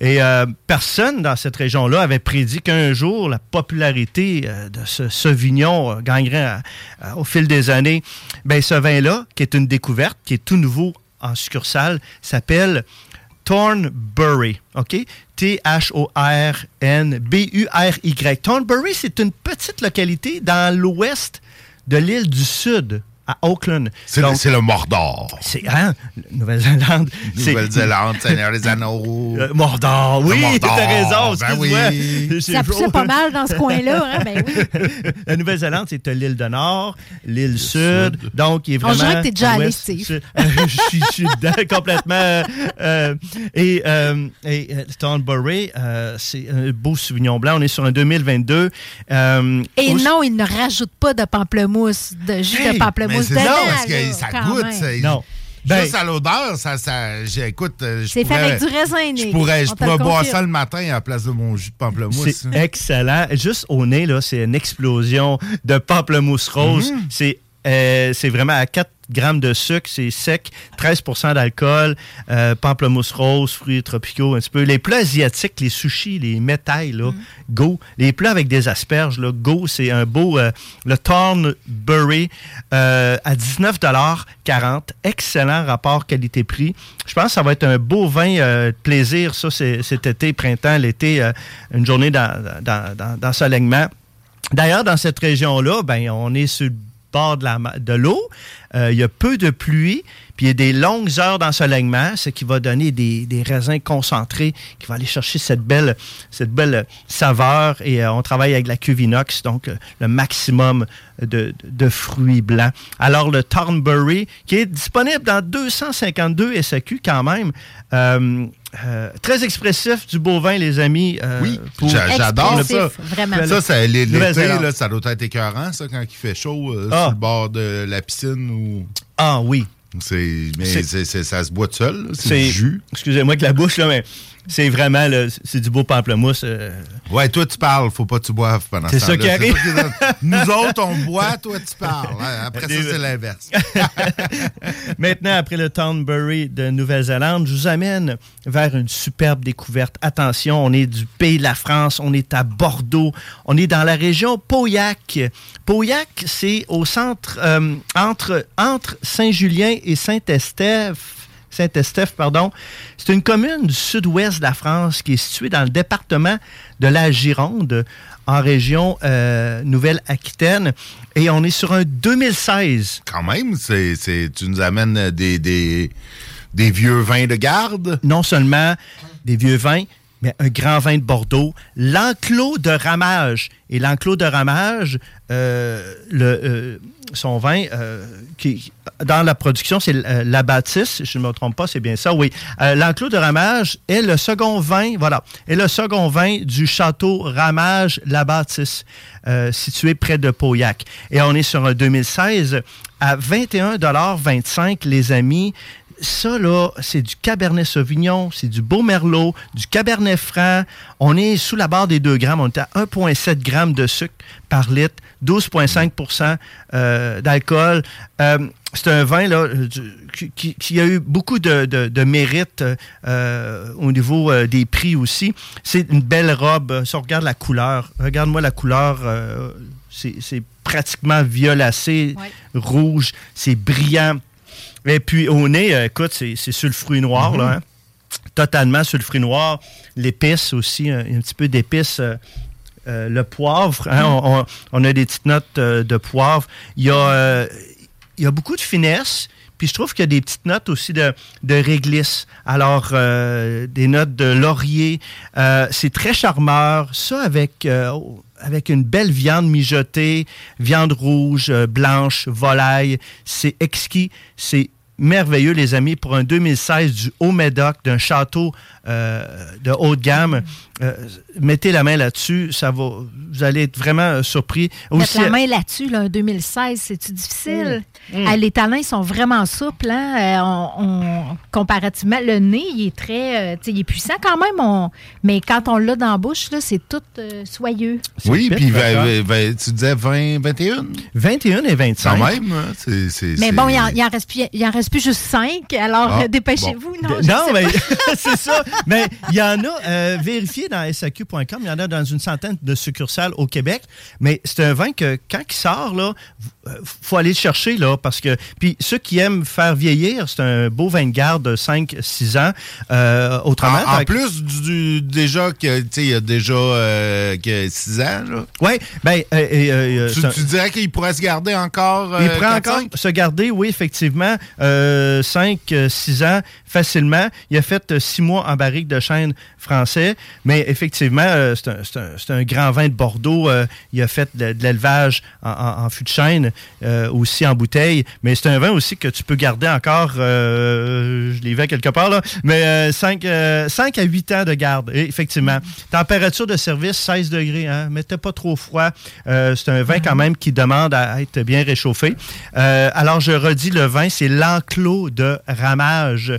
Et euh, personne dans cette région-là avait prédit qu'un jour, la popularité euh, de ce Sauvignon euh, gagnerait à- au fil des années. Ben, ce vin-là, qui est une découverte, qui est tout nouveau en succursale, s'appelle Thornbury. OK? T-H-O-R-N-B-U-R-Y. Thornbury, c'est une petite localité dans l'ouest de l'île du Sud, à Auckland. C'est le, Mordor. c'est hein? Nouvelle-Zélande. c'est- Nouvelle-Zélande, Seigneur des Anneaux. Euh, Mordor, oui, t'as raison. ben oui. Ça poussait pas mal dans ce coin-là. Hein? Ben oui. La Nouvelle-Zélande, c'est l'île de Nord, l'île sud, donc il est On vraiment... dirait que t'es déjà allé. Steve. Je, suis- dedans complètement. euh, et euh, et euh, Thornbury, euh, c'est un beau Sauvignon blanc. On est sur un 2022. euh, Et où- non, il ne rajoute pas de pamplemousse, de jus Hey, de pamplemousse Mais c'est non, parce que ça goûte. ça- Non. Ben- Juste à l'odeur, ça, ça, j'ai- écoute, euh, je C'est fait pourrais- avec du raisin. Je pourrais, je pourrais boire confirme. ça le matin à la place de mon jus de pamplemousse. C'est excellent. Juste au nez, là, c'est une explosion de pamplemousse rose. Mhm. C'est euh, c'est vraiment à 4 grammes de sucre, c'est sec, 13% d'alcool, euh, pamplemousse rose, fruits tropicaux un petit peu. Les plats asiatiques, les sushis, les métailles, là, go. Les plats avec des asperges, là, go, c'est un beau... euh, le Thornbury euh, à 19,40 Excellent rapport qualité-prix. Je pense que ça va être un beau vin euh, de plaisir, ça, cet été, printemps, l'été, euh, une journée dans, dans, dans, dans. D'ailleurs, dans cette région-là, ben, on est sur bord de l'eau. Euh, il y a peu de pluie, puis il y a des longues heures d'ensoleillement, ce qui va donner des, raisins concentrés, qui va aller chercher cette belle, cette belle saveur. Et euh, on travaille avec la cuve inox, donc euh, le maximum de, de fruits blancs. Alors, le Thornbury, qui est disponible dans 252 SAQ quand même. Euh, très expressif du beau vin, les amis. euh, Oui, pour- j'adore ça. vraiment. Ça, ça l'été, Nouvelle-Zélande. là, ça doit être écœurant, ça, quand il fait chaud euh, Ah. sur le bord de la piscine. ou Ah oui. C'est, mais ça se boit tout seul. là, C'est du jus. Excusez-moi que la bouche, là, mais c'est vraiment le- c'est du beau pamplemousse. euh. Ouais, toi, tu parles. Faut pas que tu boives pendant C'est ce ça qui arrive. ça qui est- Nous autres, on boit, toi, tu parles. Après ça, c'est l'inverse. Maintenant, après le Thornbury de Nouvelle-Zélande, je vous amène vers une superbe découverte. Attention, on est du pays de la France, on est à Bordeaux, on est dans la région Pauillac. Pauillac, c'est au centre, euh, entre, entre Saint-Julien et Saint-Estèphe. Saint-Estèphe, pardon. C'est une commune du sud-ouest de la France qui est située dans le département de la Gironde, en région euh, Nouvelle-Aquitaine. Et on est sur un 2016. Quand même, c'est, c'est- tu nous amènes des, des, des vieux vins de garde? Non seulement des vieux vins, un grand vin de Bordeaux. L'enclos de ramage. Et l'enclos de ramage, euh, euh, son vin, euh, dans la production, c'est la je ne me trompe pas, c'est bien ça, oui. L'enclos de ramage est le second vin, voilà, est le second vin du château Ramage La situé près de Pauillac. Et on est sur un 2016 à 21,25 les amis. Ça, là, c'est du Cabernet Sauvignon, c'est du Beau Merlot, du Cabernet Franc. On est sous la barre des 2 grammes. On est à 1,7 grammes de sucre par litre, 12,5% euh, d'alcool. Euh, c'est un vin là, du- qui, a eu beaucoup de, de, de mérite euh, au niveau euh, des prix aussi. C'est une belle robe. Si on regarde la couleur, regarde-moi la couleur. c'est c'est pratiquement violacé, rouge. C'est brillant. Et puis au nez, euh, écoute, c'est c'est sur le fruit noir, Mhm. là. hein. Totalement sur le fruit noir. L'épice aussi, un, un petit peu d'épice. euh, euh, le poivre, hein, on, on- on a des petites notes de poivre. Il y a, il y a beaucoup de finesse. Puis je trouve qu'il y a des petites notes aussi de, réglisse. Alors, euh, des notes de laurier. Euh, c'est très charmeur. Ça avec, euh, avec une belle viande mijotée, viande rouge, blanche, volaille. C'est exquis. C'est merveilleux, les amis, pour un 2016 du Haut-Médoc, d'un château euh, de haut de gamme. Euh, mettez la main là-dessus, ça va, vous allez être vraiment euh, surpris. Mettre la main là-dessus, là, en 2016, c'est-tu difficile? Mm. Ah, les talents, sont vraiment souples. Hein? Euh, on- on- comparativement, le nez, il est très... euh, tu sais, il est puissant quand même, on- mais quand on l'a dans la bouche, là, c'est tout euh, soyeux. Oui, puis d'accord. vingt- vingt- tu disais 20, 21? 21 et 25. Quand même, hein, c'est... c'est- Mais bon, il en, il en reste plus, il en reste plus juste cinq, alors Ah, euh, dépêchez-vous. bon. Non, je Non, sais mais c'est ça. Mais il y en a, euh, vérifiez dans SAQ.com, il y en a dans une centaine de succursales au Québec. Mais c'est un vin que, quand il sort, là, il faut aller le chercher, là, parce que. Puis ceux qui aiment faire vieillir, c'est un beau vin de garde de 5-6 ans. Euh, autrement. En, en fait que- plus du, déjà que tu sais, il y a déjà 6 ans, là. Oui, ben, euh, euh, euh, Tu, dirais qu'il pourrait se garder encore Il euh, prend quatre, encore se garder, oui, effectivement, 5, 6 ans facilement. Il a fait 6 mois en barrique de chêne français, mais effectivement, euh, c'est un, grand vin de Bordeaux. euh, il a fait de, de l'élevage en, en- en fût de chêne, euh, aussi en bouteille, mais c'est un vin aussi que tu peux garder encore, euh, je l'ai vu quelque part, là, mais 5, à 8 ans de garde, et effectivement. Température de service, 16 degrés, hein, mettez pas trop froid. Euh, c'est un vin quand même qui demande à être bien réchauffé. Euh, alors, je redis, le vin, c'est l'enclos de ramage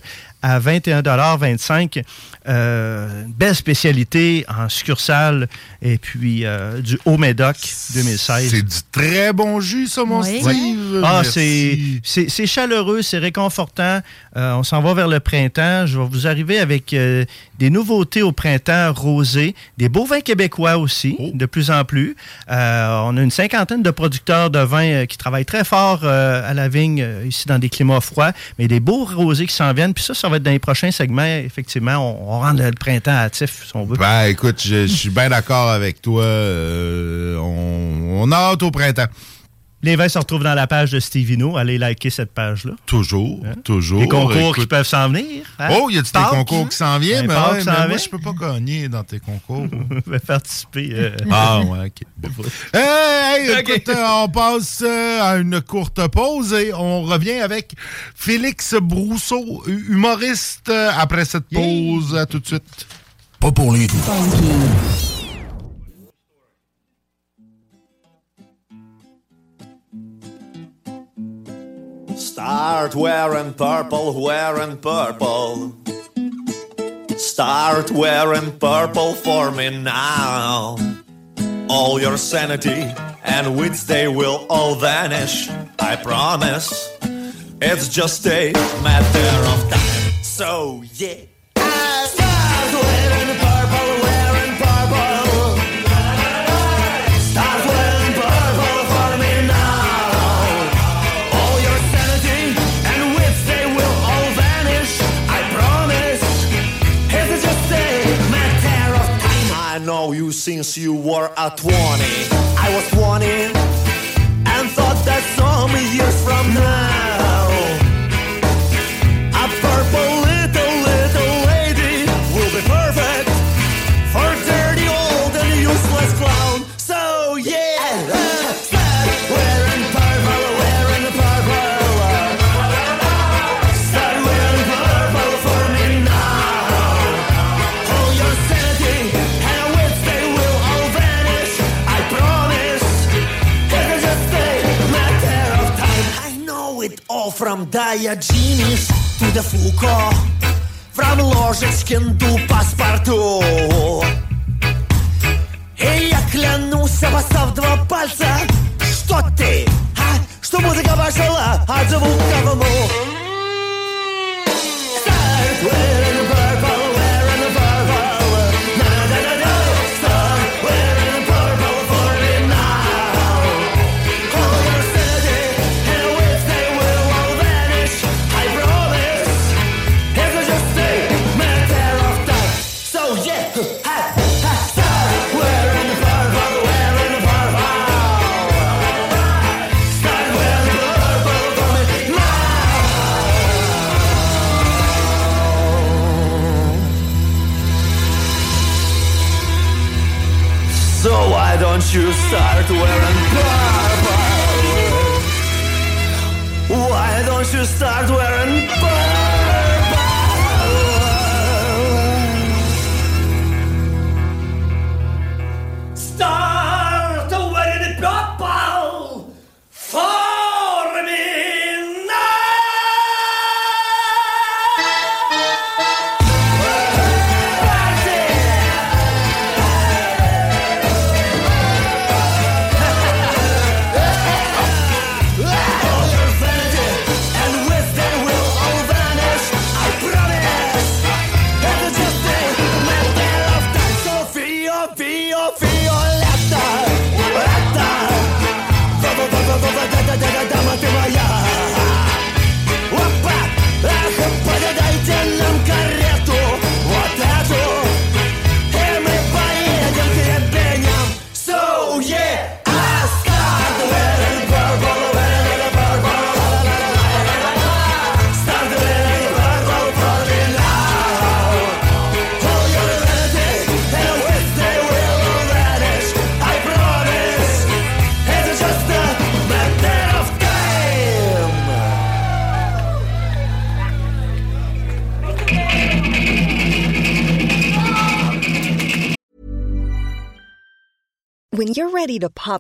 à 21,25 euh, une belle spécialité en succursale et puis euh, du Haut-Médoc 2016. C'est du très bon jus, ça, mon Oui. Steve. Ah, c'est- chaleureux, c'est réconfortant. Euh, on s'en va vers le printemps. Je vais vous arriver avec euh, des nouveautés au printemps rosé, des beaux vins québécois aussi, Oh. de plus en plus. Euh, on a une cinquantaine de producteurs de vins euh, qui travaillent très fort euh, à la vigne, euh, ici dans des climats froids, mais des beaux rosés qui s'en viennent. Puis ça, ça va dans les prochains segments. Effectivement, on, rend le, printemps hâtif, si on veut. Ben, écoute, je, je suis bien d'accord avec toi. Euh, on, on a hâte au printemps. Les vins se retrouvent dans la page de Stevino. Allez liker cette page-là. Toujours, toujours. Les concours qui peuvent s'en venir. hein? Oh, y a-tu des concours qui s'en viennent? Ben, Mais, ouais, mais moi, je peux pas gagner dans tes concours. Je vais participer. euh, ah, ouais, OK. Hey, hey, écoute, euh, on passe euh, à une courte pause et on revient avec Félix Brousseau, hu- humoriste, euh, après cette pause. À tout de suite. Pas pour les Start wearing purple, wearing purple. Start wearing purple for me now. All your sanity and wits, they will all vanish. I promise. It's just a matter of time. So, yeah. Know you since you were a 20. I was 20 and thought that some years from now, all from Diogenes to the Foucault. From Ложечкин до паспорту. И я клянусь, обоссав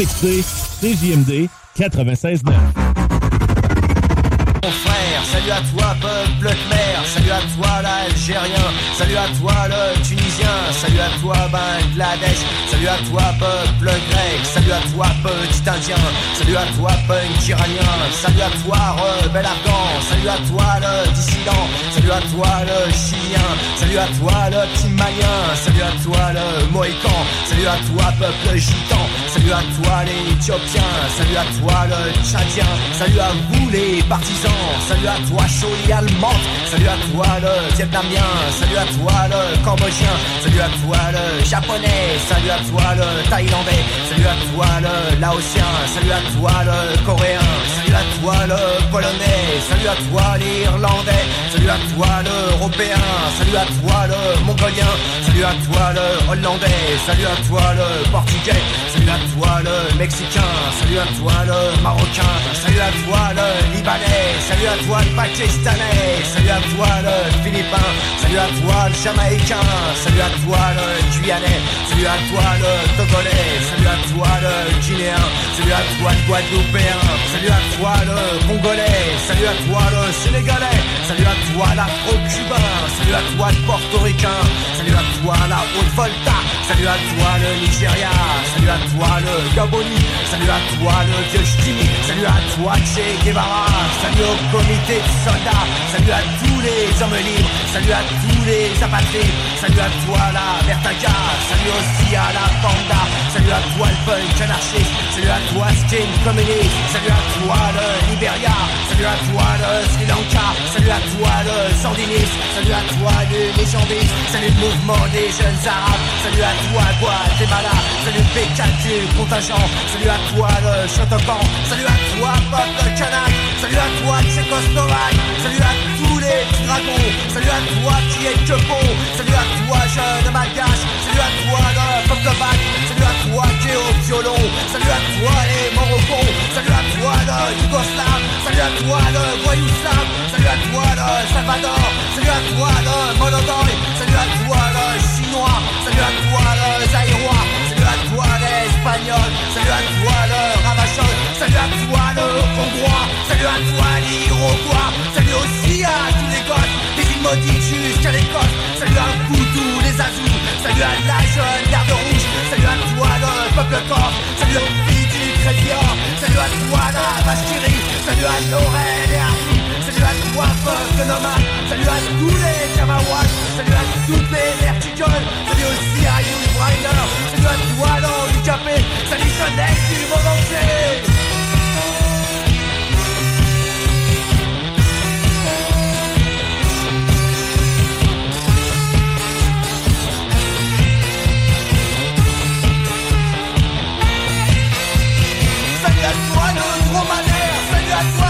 Écoutez CJMD 96.9. Mon frère, salut à toi peuple khmer, salut à toi l'Algérien, salut à toi le Tunisien, salut à toi Bangladesh, salut à toi peuple grec, salut à toi petit indien, salut à toi punk iranien, salut à toi rebelle afghan, salut à toi le dissident, salut à toi le chilien, salut à toi le petit malien, salut à toi le mohican, salut à toi peuple gitan, salut à toi les éthiopiens, salut à toi le tchadien, salut à vous les partisans, salut à toi Choli allemande, salut à toi le vietnamien, salut à toi le cambodgien, salut à toi le japonais, salut à toi le thaïlandais, salut à toi le laotien, salut à toi le coréen, salut à toi le polonais, salut à toi l'Irlandais, salut à toi l'Européen, salut à toi le Mongolien, salut à toi le Hollandais, salut à toi le Portugais, salut à toi le Mexicain, salut à toi le Marocain, salut à toi le Libanais, salut à toi le Pakistanais, salut à toi le Philippin, salut à toi le Jamaïcain, salut à toi le Guyanais, salut à toi le Togolais, salut à toi le Guinéen, salut à toi le Guadeloupéen, salut à toi le Congolais, salut à toi le Sénégalais, salut à toi l'Afro-Cubain, salut à toi le Portoricain, salut à toi la Haute-Volta, salut à toi le Nigeria, salut à toi le Gaboni, salut à toi le vieux salut à toi Che Guevara, salut au comité de soldats, salut à tous les hommes libres, salut à tous les apatrides, salut à toi la Vertaga, salut aussi à la Panda, salut à toi le punk anarchiste, salut à toi skin communiste, salut à toi le Liberia, salut à toi le Sri Lanka, salut à toi le Sandiniste, salut à toi le légendiste, salut le mouvement des jeunes arabes, salut à toi Guatemala, salut le P4 du contingent, salut à toi le Chotopan, salut à toi Pop le Kanak, salut à toi Tchécoslovaque, salut à tous salut à toi qui est que salut à toi jeune malgache, salut à toi le pop de bac, salut à toi qui est au violon, salut à toi les Morocco, salut à toi le Yougoslave, salut à toi le voyou slave, salut à toi le Salvador, salut à toi le Monodoy, salut à toi le Chinois, salut à toi le Zaïrois, salut à toi le Ravachol, salut à toi le Hongrois, salut à toi l'Iroquois, salut aussi à tous les gosses, des îles maudites jusqu'à l'Écosse, salut à Poudou, les Azous, salut à la jeune garde rouge, salut à toi le peuple corse, salut aux filles du salut à toi la vache salut à Laurel et Arthur, salut à toi peuple salut à tous les Jamawas, salut à toutes les vertigoles, salut aussi à You Briner, salut à toi l'handicapé, salut jeunesse du monde entier. Salut à toi le dromadaire, salut à toi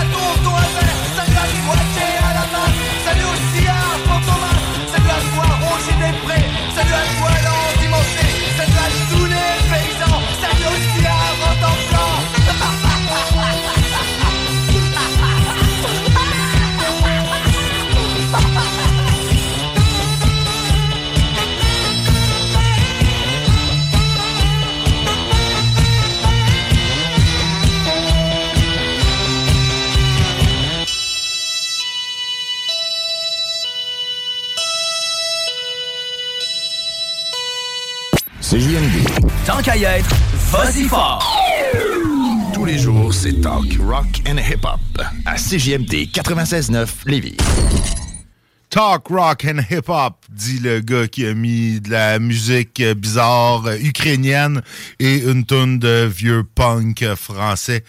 CJMD. Tant qu'à y être, vas-y fort! Tous les jours, c'est talk, rock and hip-hop à CJMD 96.9 Lévis. Talk, rock and hip-hop, dit le gars qui a mis de la musique bizarre ukrainienne et une tonne de vieux punk français.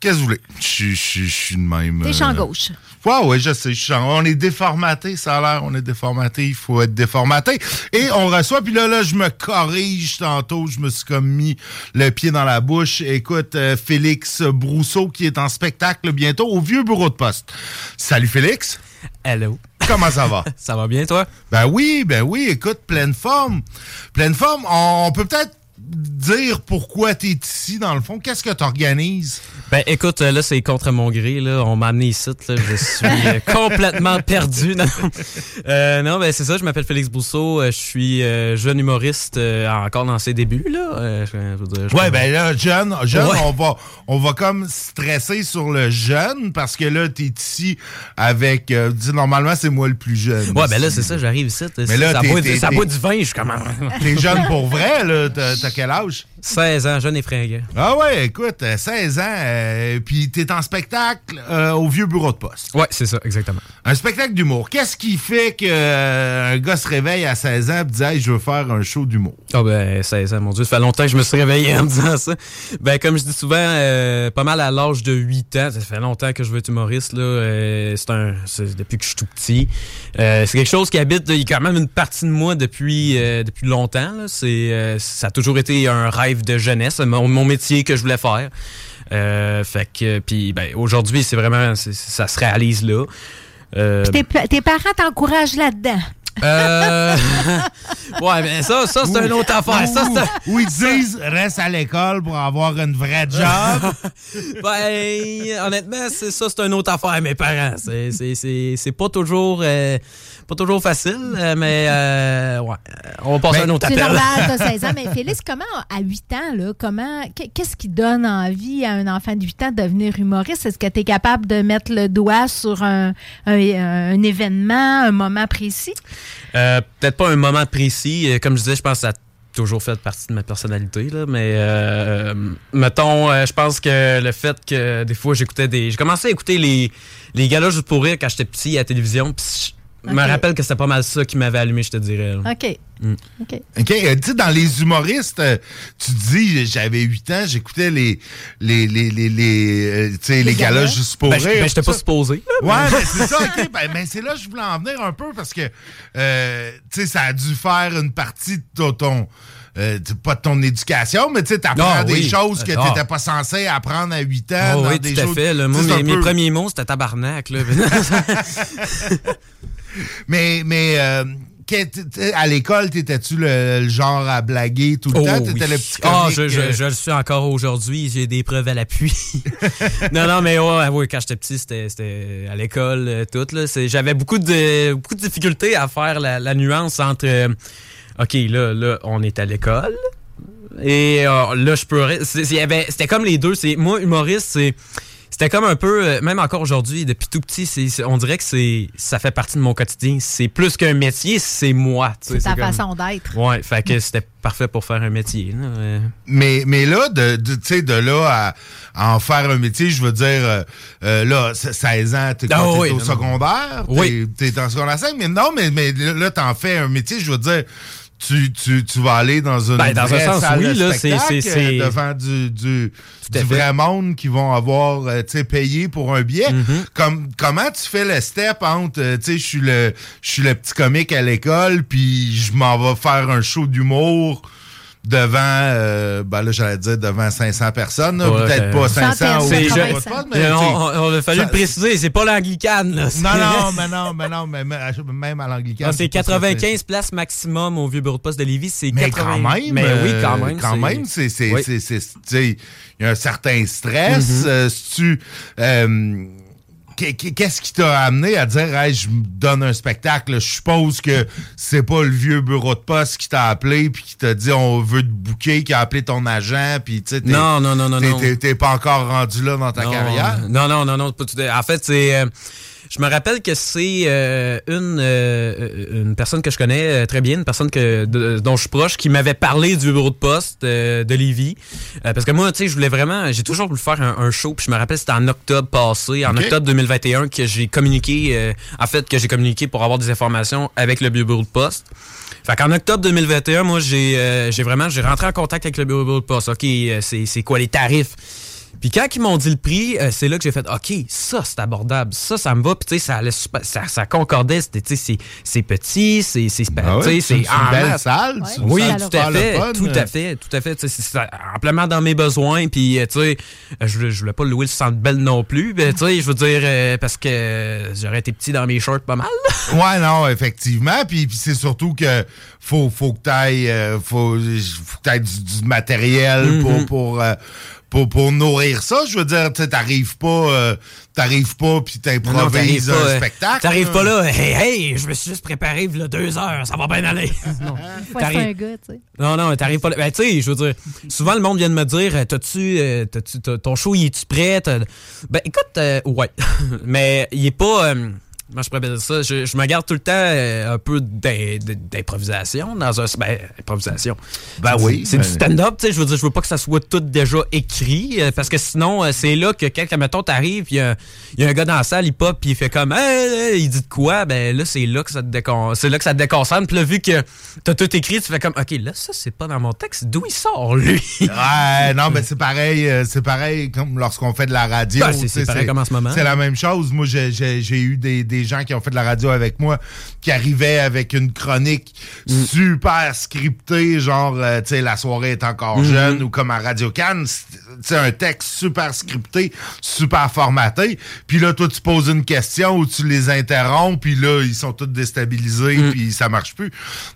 Qu'est-ce que vous voulez? Je suis- de même. T'es euh, champ gauche. Ouais, ouais, je sais. je on est déformaté, ça a l'air. On est déformaté. Il faut être déformaté. Et on reçoit. Puis là, là, je me corrige tantôt. Je me suis comme mis le pied dans la bouche. Écoute, euh, Félix Brousseau qui est en spectacle bientôt au Vieux Bureau de Poste. Salut, Félix. Hello. Comment ça va? ça va bien, toi? Ben oui, ben oui. Écoute, pleine forme. Pleine forme. On, on peut peut-être dire pourquoi tu es ici, dans le fond. Qu'est-ce que tu organises? Ben écoute, euh, là c'est contre mon gré, là. On m'a amené ici, là. Je suis euh, complètement perdu. Non, Euh, non ben c'est ça, je m'appelle Félix Brousseau. euh, Je suis jeune humoriste encore dans ses débuts, là. Je- je veux dire, je- Ouais, ben là, jeune, jeune Ouais. on, va, on va comme stresser sur le jeune parce que là, t'es ici avec. euh, dis, normalement, c'est moi le plus jeune. Ouais, ben là c'est ça, j'arrive ici. Mais là, ça boit, du vin, je suis comme... T'es jeune pour vrai, là. T'as quel âge? 16 ans, jeune et fringant. Ah ouais, écoute, euh, 16 ans, euh, puis t'es en spectacle euh, au vieux bureau de poste. Ouais, c'est ça, exactement. Un spectacle d'humour. Qu'est-ce qui fait que euh, un gars se réveille à 16 ans et dit Hey, je veux faire un show d'humour? Ah ben 16 ans, mon Dieu, ça fait longtemps que je me suis réveillé en me disant ça. Ben comme je dis souvent, euh, pas mal à l'âge de 8 ans, ça fait longtemps que je veux être humoriste là. euh, c'est un, c'est depuis que je suis tout petit. Euh, c'est quelque chose qui habite, il y a quand même une partie de moi depuis euh, depuis longtemps. là. C'est, euh, ça a toujours été un rêve de jeunesse, mon, mon métier que je voulais faire. Euh, fait que, puis ben, aujourd'hui, c'est vraiment, ça se réalise là. Euh, tes, tes parents t'encouragent là-dedans. euh, ouais, mais ça, ça c'est une autre affaire. Ça, Ou ils disent reste à l'école pour avoir une vraie job. ben, honnêtement, c'est ça, c'est une autre affaire, mes parents. C'est, c'est, c'est, c'est pas toujours, euh, pas toujours facile, euh, mais euh, ouais, on va passer à un autre C'est appel. normal, t'as 16 ans. Mais Félix, comment, à 8 ans, là, comment, qu'est- qu'est-ce qui donne envie à un enfant de 8 ans de devenir humoriste? Est-ce que tu es capable de mettre le doigt sur un, un- un événement, un moment précis? Euh, peut-être pas un moment précis. Euh, Comme je disais, je pense que ça a toujours fait partie de ma personnalité. Là, mais euh, mettons, euh, je pense que le fait que des fois j'écoutais des. J'ai commencé à écouter les, les galas juste pour rire quand j'étais petit à la télévision. Puis je me rappelle que c'était pas mal ça qui m'avait allumé, je te dirais. là. OK. Mm. OK. OK. euh, Tu sais, dans les humoristes, euh, tu dis, j'avais 8 ans, j'écoutais les, les, les, les, les, euh, tu sais, les galas juste pour Ben, je- rire. ben, j'étais pas supposé. Ouais, ben, c'est ça, OK. Ben, ben, c'est là que je voulais en venir un peu parce que, euh, tu sais, ça a dû faire une partie de ton... ton euh, pas de ton éducation, mais tu sais, t'apprends des oui. choses que Ah. t'étais pas censé apprendre à 8 ans. Oh, dans oui, des tout à choses- fait. là. Moi, mes, premiers mots, c'était tabarnak. Là. Mais, mais euh, à l'école, t'étais-tu le, le genre à blaguer tout le Oh, temps? oui. T'étais le petit Ah, je, je- euh, je le suis encore aujourd'hui. J'ai des preuves à l'appui. non, non, mais ouais, ouais, quand j'étais petit, c'était à l'école, euh, tout. J'avais beaucoup de, beaucoup de difficultés à faire la, la nuance entre... euh, OK, là, là, on est à l'école. Et euh, là, je peux... y avait- C'était comme les deux. C'est Moi, humoriste, c'est... C'était comme un peu, euh, même encore aujourd'hui, depuis tout petit, c'est, on dirait que c'est, ça fait partie de mon quotidien. C'est plus qu'un métier, c'est moi. C'est ta comme- façon d'être. Ouais, fait que c'était parfait pour faire un métier. là. Mais, mais là, de, de, tu sais, de là à, à en faire un métier, je veux dire, euh, euh, là, c'est 16 ans, t'es Ah oui, au non, secondaire, Oui. t'es t'es en secondaire 5, mais non, mais, mais là, t'en fais un métier, je veux dire, tu, tu, tu vas aller dans une Ben, dans un sens, salle oui, de là, spectacle, c'est- devant du, du, du vrai monde qui vont avoir, euh, tu sais, payé pour un billet. Mm-hmm. Comme, comment tu fais le step entre, euh, tu sais, je suis le, je suis le petit comique à l'école, puis je m'en vais faire un show d'humour devant, euh, ben là, j'allais dire devant 500 personnes, là, Ouais, peut-être euh, pas 500 ou C'est- 500, je- pas de mais, on, a fallu ça- le préciser, c'est pas l'anglicane. là. Non, non, mais non, mais non, mais même à l'anglicane. C'est pas ça, 95 places maximum au vieux bureau de poste de Lévis. C'est Mais 80 quand même, Mais oui, quand euh, même. quand même, c'est, c'est, Oui. c'est, il y a un certain stress. Mhm. euh, si tu, euh, Qu'est-ce qui t'a amené à dire, hey, je me donne un spectacle? Je suppose que c'est pas le vieux bureau de poste qui t'a appelé puis qui t'a dit on veut te booker, qui a appelé ton agent, puis tu sais, t'es- Non, non, non, non, t'es- pas encore rendu là dans ta Non, carrière? Non, non, non, non. pas tout En fait, c'est. euh, je me rappelle que c'est euh, une, euh, une personne que je connais euh, très bien, une personne que, de- dont je suis proche, qui m'avait parlé du bureau de poste euh, de Lévis. Euh, parce que moi, tu sais, je voulais vraiment. J'ai toujours voulu faire un, un show. Puis je me rappelle, c'était en octobre passé, en octobre 2021, que j'ai communiqué. euh, en fait, que j'ai communiqué pour avoir des informations avec le bureau de poste. Fait qu'en octobre 2021, moi, j'ai euh, vraiment j'ai rentré en contact avec le bureau de poste. OK, c'est quoi les tarifs? Puis quand ils m'ont dit le prix, euh, c'est là que j'ai fait OK, ça c'est abordable, ça ça me va, puis tu sais ça allait super- ça, ça concordait, c'était tu sais c'est c'est petit, c'est c'est Ah ouais, tu sais, c'est une- c'est en belle masse. salle, c'est Oui, salle tout à le fait, fun. tout à fait, tout à fait, tu sais, c'est ça, amplement dans mes besoins puis euh, tu sais euh, je voulais- je voulais pas louer le centre belle non plus, mais tu sais je veux dire euh, parce que euh, j'aurais été petit dans mes shorts pas mal. Ouais, non, effectivement. Puis, puis c'est surtout que faut, faut que tu ailles, faut, faut que t'ailles du, du matériel Mhm. pour, pour, euh, pour, pour nourrir ça. Je veux dire, tu sais, t'arrives pas, euh, t'arrives pas puis t'improvises un euh, spectacle. T'arrives là. pas là, hey, hey, je me suis juste préparé il y a deux heures, ça va bien aller. non. Faut être un gars, tu sais. Non, non, t'arrives pas là. Ben, tu sais, je veux dire, souvent le monde vient de me dire, euh, t'as-tu, euh, t'as-tu- t'as- ton show, il est-tu prêt? T'as- Ben, écoute, euh, ouais. Mais il est pas. Moi, je pourrais ça. Je, je me garde tout le temps euh, un peu d'im- d'improvisation dans un. Ben, improvisation. Ben oui, C'est ben- du stand-up, tu sais. Je veux dire, je veux pas que ça soit tout déjà écrit. euh, parce que sinon, euh, c'est là que quand, mettons, t'arrives, il y a un gars dans la salle, il pop, puis il fait comme, hey, il dit de quoi? Ben là, c'est là que ça te décon... c'est là que ça te déconcentre. Puis là, vu que t'as tout écrit, tu fais comme, OK, là, ça, c'est pas dans mon texte. D'où il sort, lui? Ouais, non, mais c'est pareil, c'est pareil comme lorsqu'on fait de la radio. Ben, c'est- pareil comme en ce moment. C'est la même chose. Moi, j'ai- eu des, des, des gens qui ont fait de la radio avec moi qui arrivaient avec une chronique super scriptée, genre, euh, tu sais, la soirée est encore Mhm. jeune ou comme à Radio Cannes, c'est un texte super scripté, super formaté. Puis là, toi, tu poses une question ou tu les interromps, puis là, ils sont tous déstabilisés, Mhm. puis ça marche plus.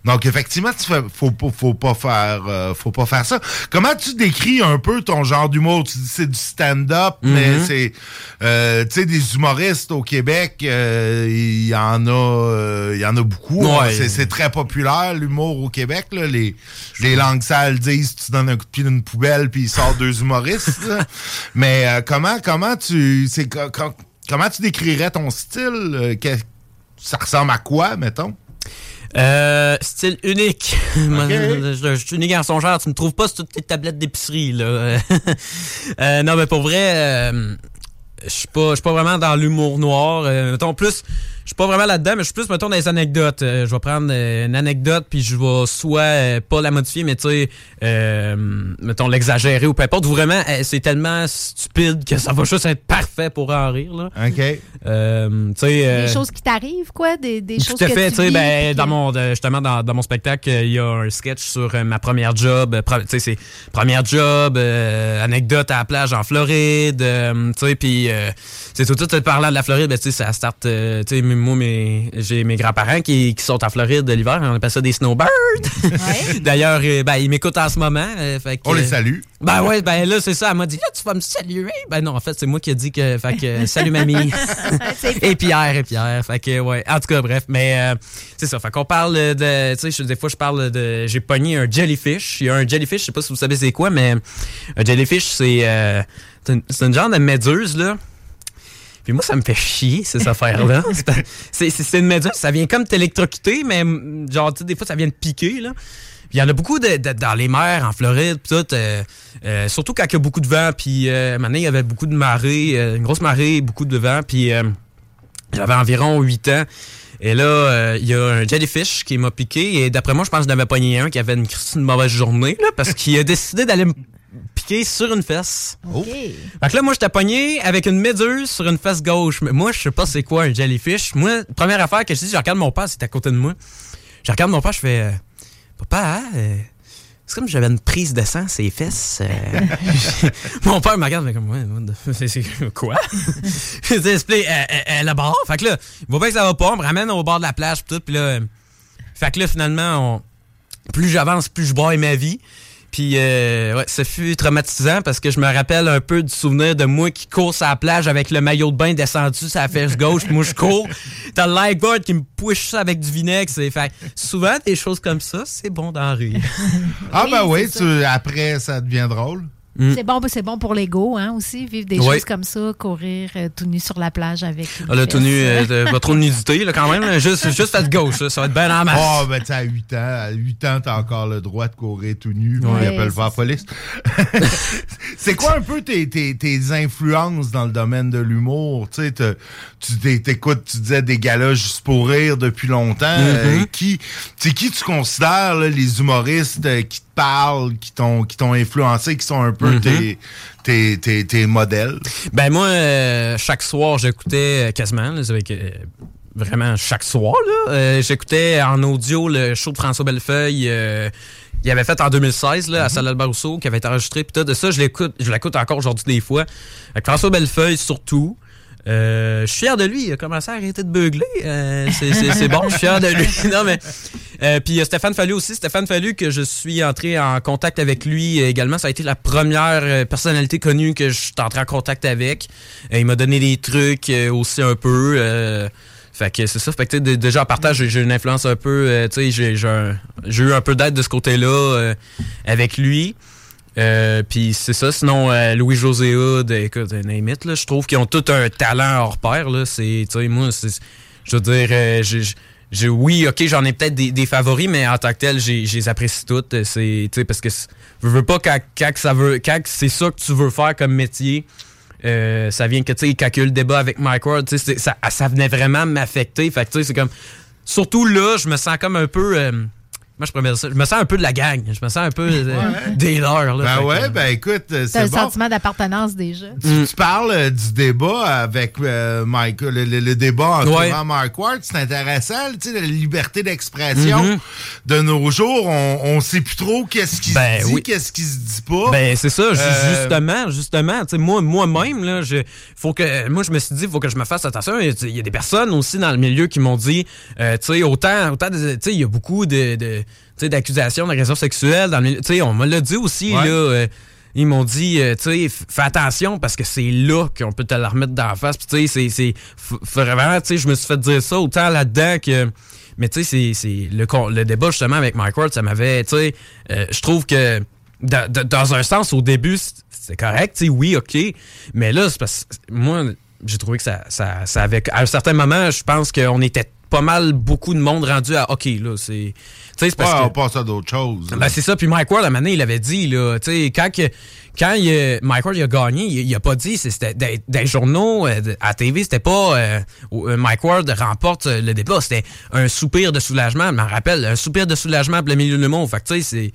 Donc, effectivement, tu fais, faut, pas- faut pas faire, euh, faut pas faire ça. Comment tu décris un peu ton genre d'humour? Tu dis c'est du stand-up, mais Mhm. c'est, euh, tu sais, des humoristes au Québec, euh, il y en a, euh, il y en a beaucoup. Ouais. C'est- C'est très populaire l'humour au Québec. Là. Les, les langues sales disent tu donnes un coup de pied dans une poubelle puis il sort deux humoristes. Mais euh, comment, comment tu, c'est comment tu décrirais ton style? Euh, que- ça ressemble à quoi, mettons? Euh, style unique. Je, suis unique en son genre. Tu me trouves pas sur toutes les tablettes d'épicerie, là. Euh, non, mais pour vrai, euh, je suis pas, je suis pas vraiment dans l'humour noir. Euh, mettons, plus, suis pas vraiment là-dedans, mais je suis plus, mettons, dans les anecdotes. Euh, je vais prendre euh, une anecdote, puis je vais soit euh, pas la modifier, mais tu sais, euh, mettons, l'exagérer ou peu importe. Vraiment, euh, c'est tellement stupide que ça va juste être parfait pour en rire, là. OK. Euh, tu sais... euh, Des choses qui t'arrivent, quoi? Des, des choses tout à que fait, tu tu sais, ben, puis dans mon, justement, dans, dans mon spectacle, il y a un sketch sur ma première job. Tu sais, c'est première job, euh, anecdote à la plage en Floride, euh, tu sais, puis euh, c'est tout, tout parlant de la Floride, ben, tu sais, ça start, euh, tu sais, moi, mes, j'ai mes grands-parents qui, qui sont en Floride de l'hiver, on appelle ça des snowbirds. D'ailleurs, euh, ben, ils m'écoutent en ce moment. euh, fait que, On les salue. Ben ouais, ben là, c'est ça, elle m'a dit, là, tu vas me saluer. Ben non, en fait, c'est moi qui ai dit que, fait que, salut mamie. et Pierre, et Pierre. Fait que, ouais. En tout cas, bref. Mais, euh, c'est ça. Fait qu'on parle de, tu sais, des fois, je parle de, j'ai pogné un jellyfish. Il y a un jellyfish, je sais pas si vous savez c'est quoi, mais un jellyfish, c'est, euh, c'est une, c'est une genre de méduse, là. Puis moi, ça me fait chier, ces affaires-là. C'est une méduse, ça vient comme t'électrocuter, mais mm, genre, tu sais, des fois, ça vient te piquer, là. Il y en a beaucoup de, de- dans les mers, en Floride, pis tout. euh, euh, surtout quand il y a beaucoup de vent. Puis euh, maintenant, il y avait beaucoup de marée, euh, une grosse marée, beaucoup de vent. Puis j'avais environ 8 ans. Et là, il y a un jellyfish qui m'a piqué. Et d'après moi, je pense que j'en avais pogné un qui avait une, une mauvaise journée, là, parce qu'il a décidé d'aller me piquer sur une fesse. Fait que là, moi, j'étais pogné avec une méduse sur une fesse gauche. Mais moi, je sais pas c'est quoi un jellyfish. Moi, première affaire que je dis, je regarde mon père, c'est à côté de moi. Je regarde mon père, je fais euh, Papa, hein, euh, c'est comme si j'avais une prise de sang, ses fesses. euh. mon père me regarde, mais comme, ouais, c'est- quoi? je dis, explique, euh, euh, euh, le bord. Fait que là, il voit bien que ça va pas, on me ramène au bord de la plage, pis tout, puis là, fait que là, finalement, on- plus j'avance, plus je bois ma vie. Puis, euh, ouais, ça fut traumatisant parce que je me rappelle un peu du souvenir de moi qui court sur la plage avec le maillot de bain descendu sur la fesse gauche. puis moi, je cours. T'as le lifeguard qui me push ça avec du vinaigre. C'est fait. Souvent, des choses comme ça, c'est bon d'en rire. Ah, ben oui, tu- après, ça devient drôle. C'est bon, c'est bon pour l'ego, hein, aussi, vivre des choses comme ça, courir euh, tout nu sur la plage avec. Ah, là, tout nu, euh, pas trop de nudité, là, quand même. là. Juste, juste faites gauche, là, ça va être bien en masse. Oh, ben, tu sais, à 8 ans, à 8 ans, t'as encore le droit de courir tout nu, Ouais, il appelle pas la police. c'est quoi un peu tes, tes, tes influences dans le domaine de l'humour? Tu sais, t'écoutes, tu disais des galas juste pour rire depuis longtemps. Euh, qui, c'est qui tu considères, là, les humoristes euh, qui parlent, qui t'ont, qui t'ont influencé, qui sont un peu Mhm. tes, tes, tes, tes modèles? Ben moi, euh, chaque soir, j'écoutais euh, quasiment, là, c'est avec, euh, vraiment chaque soir, là, euh, j'écoutais en audio le show de François Bellefeuille. il avait fait en 2016 là, à Salle Albert Rousseau, qui avait été enregistré. Puis tout de ça, je l'écoute, je l'écoute encore aujourd'hui des fois. Avec François Bellefeuille surtout. Euh, je suis fier de lui. Il a commencé à arrêter de beugler. Euh, c'est- bon, je suis fier de lui. non, mais. Euh, puis Stéphane Fallu aussi. Stéphane Fallu, que je suis entré en contact avec lui également. Ça a été la première euh, personnalité connue que je suis entré en contact avec. Euh, il m'a donné des trucs aussi un peu. fait que c'est ça. Fait que déjà en partage, j'ai- une influence un peu. tu sais, j'ai eu un peu d'aide de ce côté-là avec lui. Euh, puis c'est ça. Sinon, euh, Louis-José Hood, écoute, name là, je trouve qu'ils ont tout un talent hors pair. Là. C'est, moi, je veux dire, euh, oui, ok, j'en ai peut-être des, favoris, mais en tant que tel, j'ai, je les apprécie toutes. C'est, parce que je veux pas quand, c'est ça que tu veux faire comme métier. euh, ça vient que, tu sais, quand le débat avec Mike Ward, ça, ça venait vraiment m'affecter. Fait que, tu sais, c'est comme. Surtout là, je me sens comme un peu. Euh, Moi, je préfère ça. Je me sens un peu de la gang. Je me sens un peu euh, des leurs. là. Ben ouais, que- ben écoute, euh, C'est bon. sentiment d'appartenance déjà. Tu, tu parles euh, du débat avec euh, Mike, le, le- le débat entourant Ouais. Mark Ward, c'est intéressant, tu sais, la liberté d'expression. Mhm. De nos jours, on, on sait plus trop qu'est-ce qui Ben se dit, oui. qu'est-ce qui se dit pas. Ben c'est ça, ju- Euh, justement, justement, tu sais moi moi-même là, je faut que moi je me suis dit faut que je me fasse attention, il y a- il des personnes aussi dans le milieu qui m'ont dit euh, tu sais autant autant de- tu sais il y a beaucoup de, d'accusations d'agression sexuelle dans le on me l'a dit aussi Ouais. là euh, ils m'ont dit, euh, tu sais, f- fais attention parce que c'est là qu'on peut te la remettre dans la face. Puis, tu sais, c'est- Vraiment, tu sais, je me suis fait dire ça autant là-dedans que. Mais, tu sais, c'est-. Le, le débat, justement, avec Mike Ward, ça m'avait. Tu sais, euh, je trouve que. Dans, un sens, au début, c'est- c'est correct, tu sais, oui, OK. Mais là, c'est parce que moi, j'ai trouvé que ça, ça, ça avait. À un certain moment, je pense qu'on était pas mal beaucoup de monde rendu à OK, là, c'est. Tu sais, c'est parce ouais, que. on passe à d'autres choses. Ben, c'est ça. Puis Mike Ward, à un il avait dit, là, tu sais, quand, quand il, Mike Ward il a gagné, il, il a pas dit, c'était des, des journaux, euh, à TV, c'était pas euh, euh, Mike Ward remporte le débat, c'était un soupir de soulagement. Je m'en rappelle, un soupir de soulagement pour le milieu du monde. Fait que, tu sais, c'est,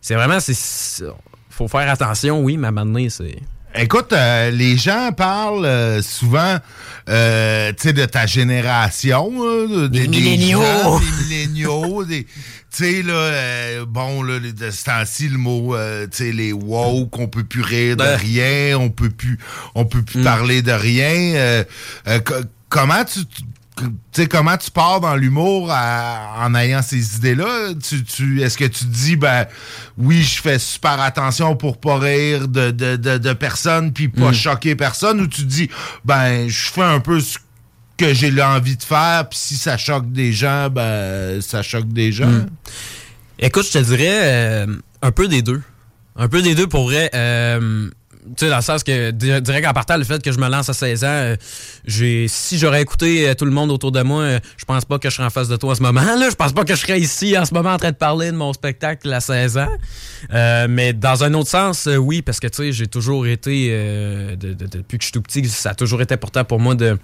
c'est vraiment, c'est- faut faire attention, oui, mais à un moment donné, c'est. Écoute, euh, les gens parlent euh, souvent, euh, tu sais, de ta génération, euh, des, des milléniaux. gens, des milléniaux, des, tu sais là, euh, bon là, de ce temps-ci le mot, euh, tu sais, les woke, on peut plus rire de Ben. rien, on peut plus, on peut plus parler de rien. euh, euh, co- comment tu sais, comment tu pars dans l'humour en ayant ces idées-là? Tu, tu, Est-ce que tu te dis, ben, oui, je fais super attention pour pas rire de, de, de, de personne puis pas Mm. choquer personne, ou tu dis, ben, je fais un peu ce que j'ai l'envie de faire, puis si ça choque des gens, ben, ça choque des gens? Mm. Écoute, je te dirais euh, un peu des deux. Un peu des deux pour vrai. Euh, tu sais, dans le sens que, di- direct en partant, le fait que je me lance à 16 ans, euh, j'ai si j'aurais écouté euh, tout le monde autour de moi, euh, je pense pas que je serais en face de toi en ce moment. Là. Je pense pas que je serais ici en ce moment en train de parler de mon spectacle à 16 ans. Mais dans un autre sens, oui, parce que tu sais, j'ai toujours été, de- de- depuis que je suis tout petit, ça a toujours été important pour moi de,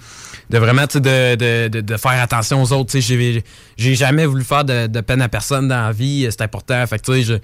de vraiment tu sais, de, faire attention aux autres. Tu sais, J'ai jamais voulu faire de, peine à personne dans la vie. C'est important. Fait que, tu sais, je,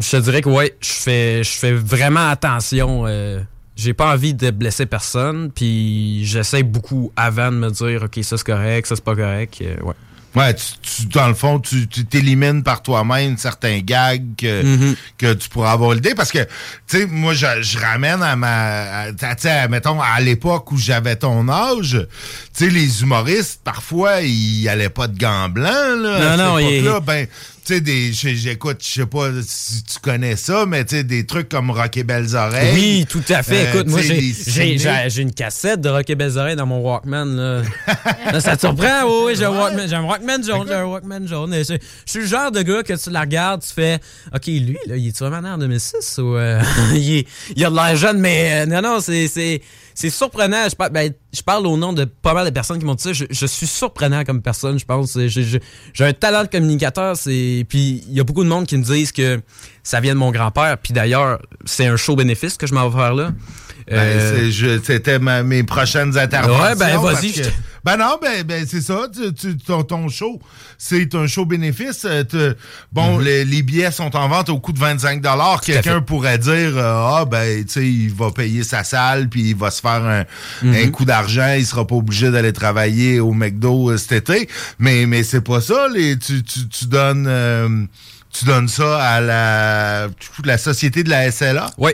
je te dirais que ouais, je fais, je fais vraiment attention. euh, j'ai pas envie de blesser personne. Puis j'essaie beaucoup avant de me dire, OK, ça c'est correct, ça c'est pas correct. euh, ouais. Ouais, tu, tu- dans le fond, tu tu t'élimines par toi-même certains gags que, Mhm. que tu pourras avoir l'idée. Parce que, tu sais, moi, je, je ramène à ma... Tu sais, mettons, à l'époque où j'avais ton âge, tu sais, les humoristes, parfois, ils allaient pas de gants blancs, là. Non, à cette non, il-. Ben, tu sais, j'écoute, je sais pas si tu connais ça, mais tu sais, des trucs comme Rock et Belles Oreilles. Oui, tout à fait. Euh, Écoute, moi, j'ai- les j'ai cyniques. j'ai- j'ai une cassette de Rock et Belles Oreilles dans mon Walkman. Là. Là, ça te surprend? Oui, oui, j'ai un Walkman, j'ai un Walkman jaune. J'ai un Walkman jaune. Et Je, je suis le genre de gars que tu la regardes, tu fais OK, lui, là, il est vraiment né en 2006 ou euh, il, est- il a de l'air jeune, mais euh, non, non, c'est. c'est c'est surprenant. Je, par- ben, je parle au nom de pas mal de personnes qui m'ont dit ça. Je, je suis surprenant comme personne, je pense. J'ai- un talent de communicateur. Puis il y a beaucoup de monde qui me disent que ça vient de mon grand-père. Puis d'ailleurs, c'est un show bénéfice que je m'en vais faire là. Ben, Euh, C'était mes prochaines interventions. Ouais, ben, vas-y, que- Ben non, ben, ben c'est ça. tu- tu- ton, ton show, c'est un show bénéfice. euh, bon, les, les billets sont en vente au coût de 25 Quelqu'un pourrait dire, euh, ah, ben, tu sais, il va payer sa salle, puis il va se faire un, un coup d'argent. Il sera pas obligé d'aller travailler au McDo euh, cet été. Mais, mais c'est pas ça. Les, tu, tu, tu donnes... euh, tu donnes ça à la, la société de la SLA? Oui.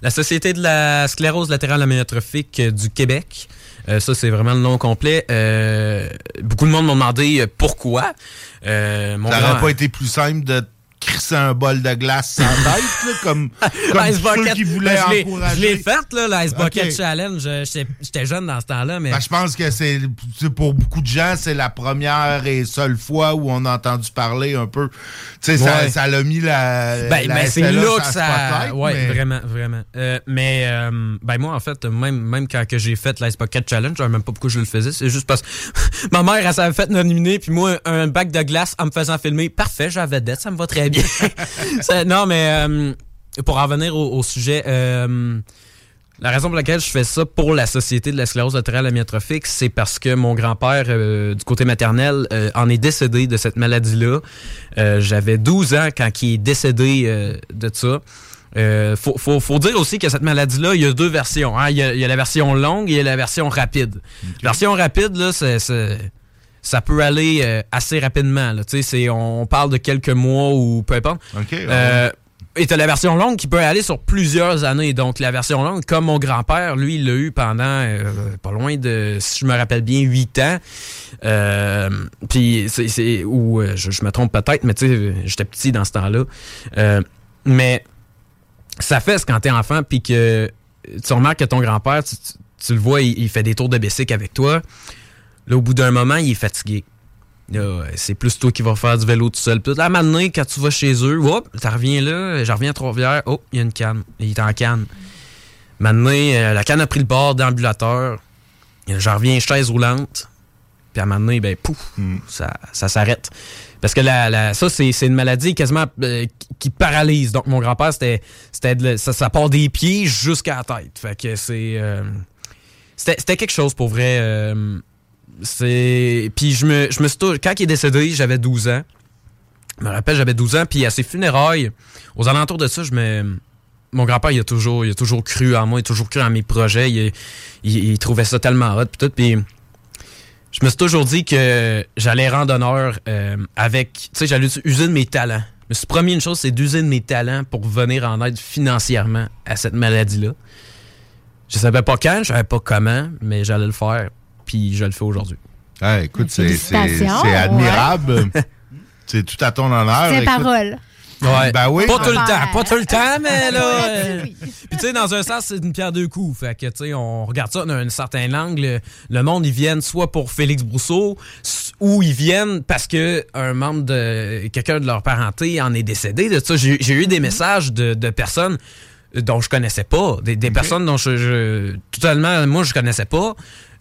La Société de la sclérose latérale amyotrophique euh, du Québec. Euh, ça, c'est vraiment le nom complet. Euh, beaucoup de monde m'ont demandé pourquoi. Euh, mon Ça grand- aurait pas été plus simple de crisser un bol de glace sans tête, là, comme, comme L'ice ceux Bucket, qui voulaient ben, je l'ai- encourager. Je l'ai faite, l'Ice Bucket Ok. Challenge. J'étais jeune dans ce temps-là, mais... Ben, je pense que c'est pour beaucoup de gens, c'est la première et seule fois où on a entendu parler un peu. Tu sais, ça Ouais. ça l'a mis la. Ben, la ben, c'est là que ça. mais- vraiment, vraiment. Euh, mais, euh, ben, moi, en fait, même, même quand j'ai fait l'Ice Bucket Challenge, je savais même pas pourquoi je le faisais. C'est juste parce que ma mère, elle s'avait fait nominer, puis moi, un bac de glace en me faisant filmer. Parfait, j'avais dette, ça me va très bien. Non, mais, euh, pour en venir au, au sujet, euh, La raison pour laquelle je fais ça pour la Société de la sclérose latérale amyotrophique, c'est parce que mon grand-père, euh, du côté maternel, euh, en est décédé de cette maladie-là. Euh, J'avais 12 ans quand il est décédé euh, de ça. Euh, faut, faut, faut dire aussi que cette maladie-là, il y a deux versions. hein. Il, y a, il y a la version longue et il y a la version rapide. Version rapide, là, c'est... ça peut aller euh, assez rapidement. Là. Tu sais, c'est- On parle de quelques mois ou peu importe. Euh, et t'as la version longue qui peut aller sur plusieurs années. Donc, la version longue, comme mon grand-père, lui, il l'a eu pendant euh, pas loin de, si je me rappelle bien, 8 ans. Puis, c'est- c'est. Ou je, je me trompe peut-être, mais tu sais, j'étais petit dans ce temps-là. Mais ça fait quand t'es enfant, puis que tu remarques que ton grand-père, tu, tu- tu le vois, il, il fait des tours de bicycle avec toi. Là, au bout d'un moment, il est fatigué. Là, c'est plus toi qui vas faire du vélo tout seul. Puis là, maintenant, quand tu vas chez eux, hop, tu reviens là, je reviens à Trois-Rivières, oh, il y a une canne. Il est en canne. Maintenant, euh, la canne a pris le bord d'ambulateur. Je reviens chaise roulante. Puis à un moment donné, ben, pouf, ça, ça s'arrête. Parce que la, la- ça, c'est c'est une maladie quasiment euh, qui- paralyse. Donc, mon grand-père, c'était, c'était de ça, ça part des pieds jusqu'à la tête. Fait que c'est. euh, c'était, c'était quelque chose pour vrai. C'est. Puis je me, je me suis. Quand il est décédé, j'avais 12 ans. Je me rappelle, j'avais 12 ans. Puis à ses funérailles, aux alentours de ça, je me. Mon grand-père, il a toujours, il a toujours cru en moi, il a toujours cru en mes projets. Il, il- trouvait ça tellement hot. Puis tout. Puis je me suis toujours dit que j'allais rendre honneur euh, avec. Tu sais, j'allais user de mes talents. Je me suis une chose, c'est d'user de mes talents pour venir en aide financièrement à cette maladie-là. Je savais pas quand, je savais pas comment, mais j'allais le faire. Puis je le fais aujourd'hui. Ah, écoute, c'est ouais. admirable. c'est tout à ton honneur. C'est parole. Ouais. Ben oui. Pas tout le temps, pas tout le temps, mais là. Euh. Puis tu sais, dans un sens, c'est une pierre deux coups. Fait que tu sais, on regarde ça d'un certain angle. Le monde, ils viennent soit pour Félix Brousseau, ou ils viennent parce que un membre de quelqu'un de leur parenté en est décédé. De ça, j'ai j'ai eu des messages de, de personnes dont je connaissais pas, des, des personnes dont je, je- totalement moi je connaissais pas.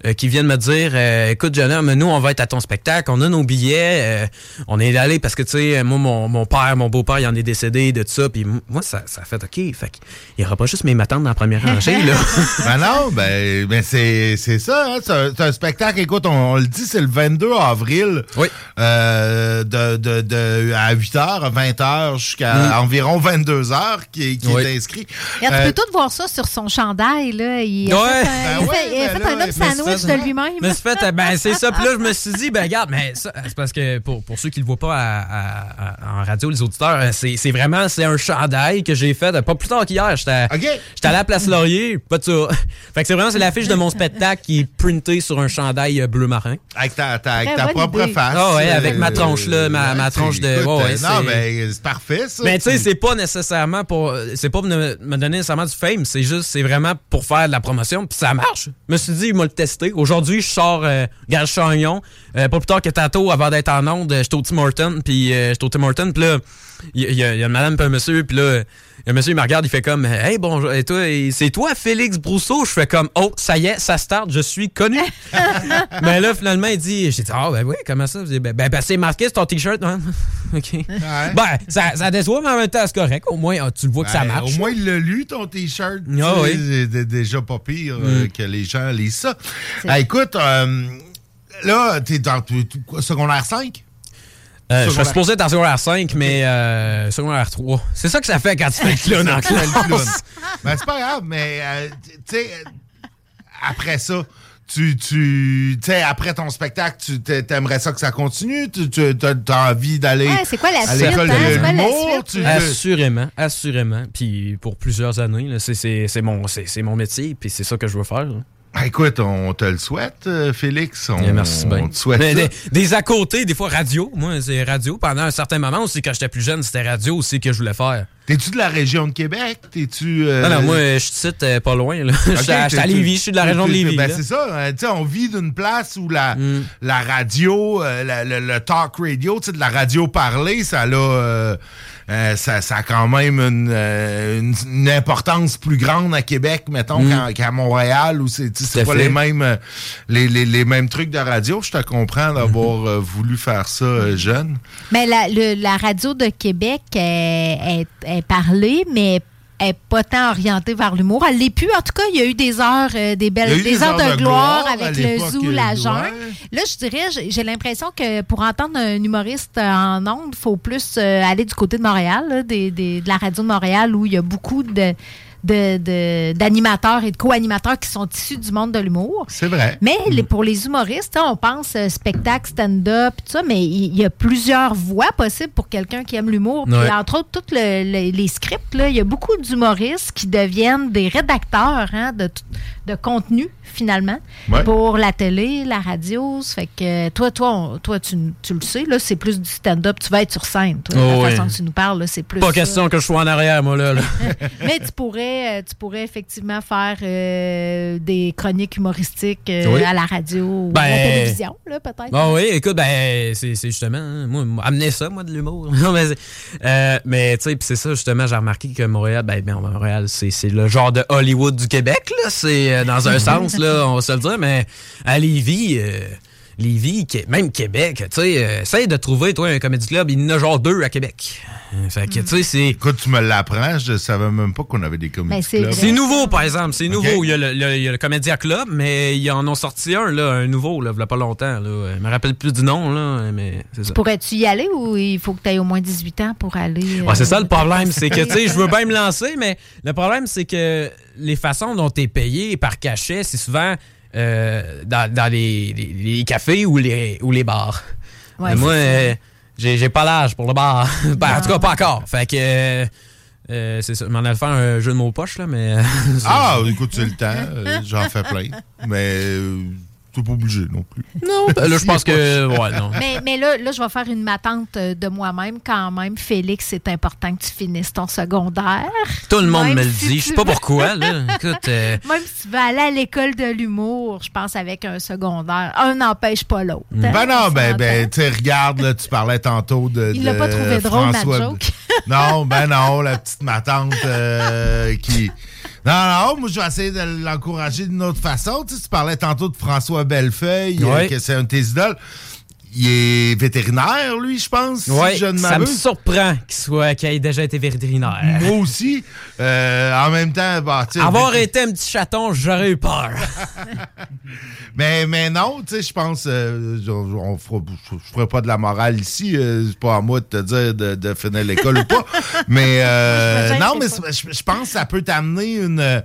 Euh, qui viennent me dire euh, écoute jeune homme nous on va être à ton spectacle on a nos billets euh, on est allé parce que tu sais moi mon, mon père mon beau-père il en est décédé de tout ça puis moi ça, ça a fait ok fait il y aura pas juste mes matantes dans la première rangée là ben non, ben, ben c'est c'est ça. hein, c'est un, spectacle, écoute, on, on le dit, c'est le 22 avril. Oui. Euh, de, de, de, à 8h, à 20h, jusqu'à Mm. environ 22h qui, est- qui Oui. est inscrit. Euh, tu peux tout voir ça sur son chandail. Là. Il a Ouais. fait un, Ben fait- il a ouais, fait ben un là, homme mais sandwich de lui-même. Fait, ben c'est ça. Puis là, je me suis dit, ben regarde, mais ça, c'est parce que pour, pour ceux qui le voient pas à- à- à- en radio, les auditeurs, euh, c'est c'est vraiment, c'est un chandail que j'ai fait, euh, pas plus tard qu'hier. J'étais à- j'étais allé à la Place Laurier, pas de ça. Fait que c'est vraiment, c'est l'affiche de mon spectacle qui est printée sur un chandail euh, bleu marin. Avec ta, ta- avec Très ta propre idée. face. Ah ouais, avec ma tronche là, ma, ma tronche c'est- de. écoute, ouais, ouais, non, c'est- ben, c'est parfait, ça. Mais tu sais, c'est pas nécessairement pour. C'est pas pour me me donner nécessairement du fame, c'est juste, c'est vraiment pour faire de la promotion, puis ça marche. Je me suis dit, il m'a le testé. Aujourd'hui, je sors euh, Gage Chagnon. Euh, pas plus tard que tantôt, avant d'être en onde, j'étais au Tim Horton, puis euh, j'étais au Tim puis là, il y, a- une madame, puis un monsieur, puis là, un monsieur, il me regarde, il fait comme, hey, bonjour, et toi, et c'est toi, Félix Brousseau? Je fais comme, oh, ça y est, ça start, je suis connu. Mais là, finalement, il dit, j'ai dit, ah, ben oui, comment ça? Ben, ben, ben, c'est marqué sur ton t-shirt, hein? OK. Ben, ça, ça déçoit, mais en même temps, c'est correct. Au moins, ah, tu le vois que ça Ben, marche. Au moins, il l'a lu, ton T-shirt. Ah Tu sais, oui. C'est déjà pas pire euh, Mm. que les gens lisent ça. Ah, écoute, euh, là, t'es dans t- t- quoi, secondaire 5? Euh, je suis supposé être en secondaire 5, mais euh, secondaire 3. C'est ça que ça fait quand tu fais le clown en classe. Ben, c'est pas grave, mais euh, tu sais, euh, après ça, tu, tu sais, après ton spectacle, tu t'a- t'aimerais ça que ça continue? Tu, tu as envie d'aller Ouais, c'est quoi la à l'école hein? de C'est quoi la l'humour? Tu Assurément, assurément. Puis pour plusieurs années, c'est- c'est c'est mon, c'est- c'est mon métier, puis c'est ça que je veux faire. là. Ben, Écoute, on te le souhaite, euh, Félix. On, Eh, merci bien. on te souhaite Mais ça. des, des à côté, des fois radio. Moi, c'est radio. Pendant un certain moment aussi, quand j'étais plus jeune, c'était radio aussi que je voulais faire. T'es-tu de la région de Québec? T'es-tu. euh, Non, non, moi, je suis ici, euh, pas loin. là. Ok, J'étais à- Lévis, je suis de la région de Lévis. Ben, c'est ça. hein, tu sais, on vit d'une place où la, Mm. la radio, euh, la- le, le talk radio, tu sais, de la radio parlée, ça a, euh, ça, ça a quand même une, euh, une- une importance plus grande à Québec, mettons, Mm. qu'à- Montréal, où c'est tu sais, c'est Tout à pas fait. les mêmes, euh, les, les- les mêmes trucs de radio. Je te comprends d'avoir euh, voulu faire ça jeune. Mais la, le- la radio de Québec est, est- est parlée, mais n'est pas tant orientée vers l'humour. Elle l'est plus. En tout cas, il y a eu des heures, euh, des belles des des heures heures de, de gloire avec le zoo, la ouais. jungle. Là, je dirais, j'ai- j'ai l'impression que pour entendre un humoriste en ondes, il faut plus euh, aller du côté de Montréal, là, des- des- de la radio de Montréal, où il y a beaucoup de de- de- d'animateurs et de co-animateurs qui sont issus du monde de l'humour. C'est vrai. Mais les- pour les humoristes, hein, on pense euh, spectacle, stand-up, tout ça, mais il y, a plusieurs voies possibles pour quelqu'un qui aime l'humour. Ouais. entre autres, tous le- le- les scripts, il y a beaucoup d'humoristes qui deviennent des rédacteurs hein, de, de contenu, finalement, Ouais. pour la télé, la radio. Fait que toi, toi, on- toi tu, tu le sais, là, c'est plus du stand-up. Tu vas être sur scène, toi, Oh, la oui. façon que tu nous parles, c'est plus Pas ça. question que je sois en arrière, moi, là. là. Mais tu pourrais, euh, tu pourrais effectivement faire euh, des chroniques humoristiques euh, Oui. à la radio ou Ben, à la télévision, là, peut-être. Bon, oui, écoute, ben, c'est justement, hein, moi, amener ça, moi, de l'humour. Non, mais, c'est- euh, mais tu sais, puis c'est ça, justement, j'ai remarqué que Montréal, ben, ben, Montréal, c'est c'est le genre de Hollywood du Québec, là. C'est dans un sens, là, on va se le dire, mais à Lévis, Lévis, même Québec, tu sais, euh, essaye de trouver, toi, un comédie club, il y en a genre deux à Québec. Euh, Fait que, tu sais, c'est. Écoute, tu me l'apprends, je savais même pas qu'on avait des comédies Ben, c'est clubs. C'est nouveau, par exemple. C'est nouveau. Il, y a le, le- il y a le Comédia Club, mais ils en ont sorti un, là, un nouveau, là, il y a pas longtemps. Là. Je me rappelle plus du nom, là, mais c'est ça. Pourrais-tu y aller ou il faut que tu aies au moins 18 ans pour aller? Ouais, c'est euh, ça le problème, c'est que, tu sais, je veux bien me lancer, mais le problème, c'est que les façons dont tu es payé par cachet, c'est souvent euh, dans, dans les, les- les cafés ou les, ou les bars. Ouais, Mais moi, euh, j'ai j'ai pas l'âge pour le bar. Ben, en tout cas, pas encore. Fait que, euh, euh, c'est ça. Je m'en allais faire un jeu de mots poche, là, mais... Ah, écoute, c'est le temps. euh, J'en fais plein. Mais euh, t'es pas obligé non plus. Non, ben là, je pense que... Ouais, non. Mais, mais là, là, je vais faire une matante euh, de moi-même quand même. Félix, c'est important que tu finisses ton secondaire. Tout le monde Même me le si dit. tu Je sais pas pourquoi, là. Écoute... euh, Même si tu veux aller à l'école de l'humour, je pense avec un secondaire, un n'empêche pas l'autre. hein. Ben non, On ben, ben tu sais, regarde, là, tu parlais tantôt de. Il l'a pas trouvé drôle, ma François- joke. Non, ben non, la petite ma tante euh, qui. Non, non, moi, je vais essayer de l'encourager d'une autre façon. Tu, sais, tu parlais tantôt de François Bellefeuille, euh, Ouais. que c'est un de tes idoles. Il est vétérinaire, lui, je pense. si Ouais, je ne ça me surprend qu'il soit qu'il ait déjà été vétérinaire. Moi aussi. Euh, en même temps, bah, Avoir été un petit chaton, j'aurais eu peur. Mais, mais non, tu sais, je pense, euh, je, on fera, je, ferai pas de la morale ici. euh, c'est pas à moi de te dire de, de finir l'école ou pas. Mais euh, non, mais je pense que ça peut t'amener une.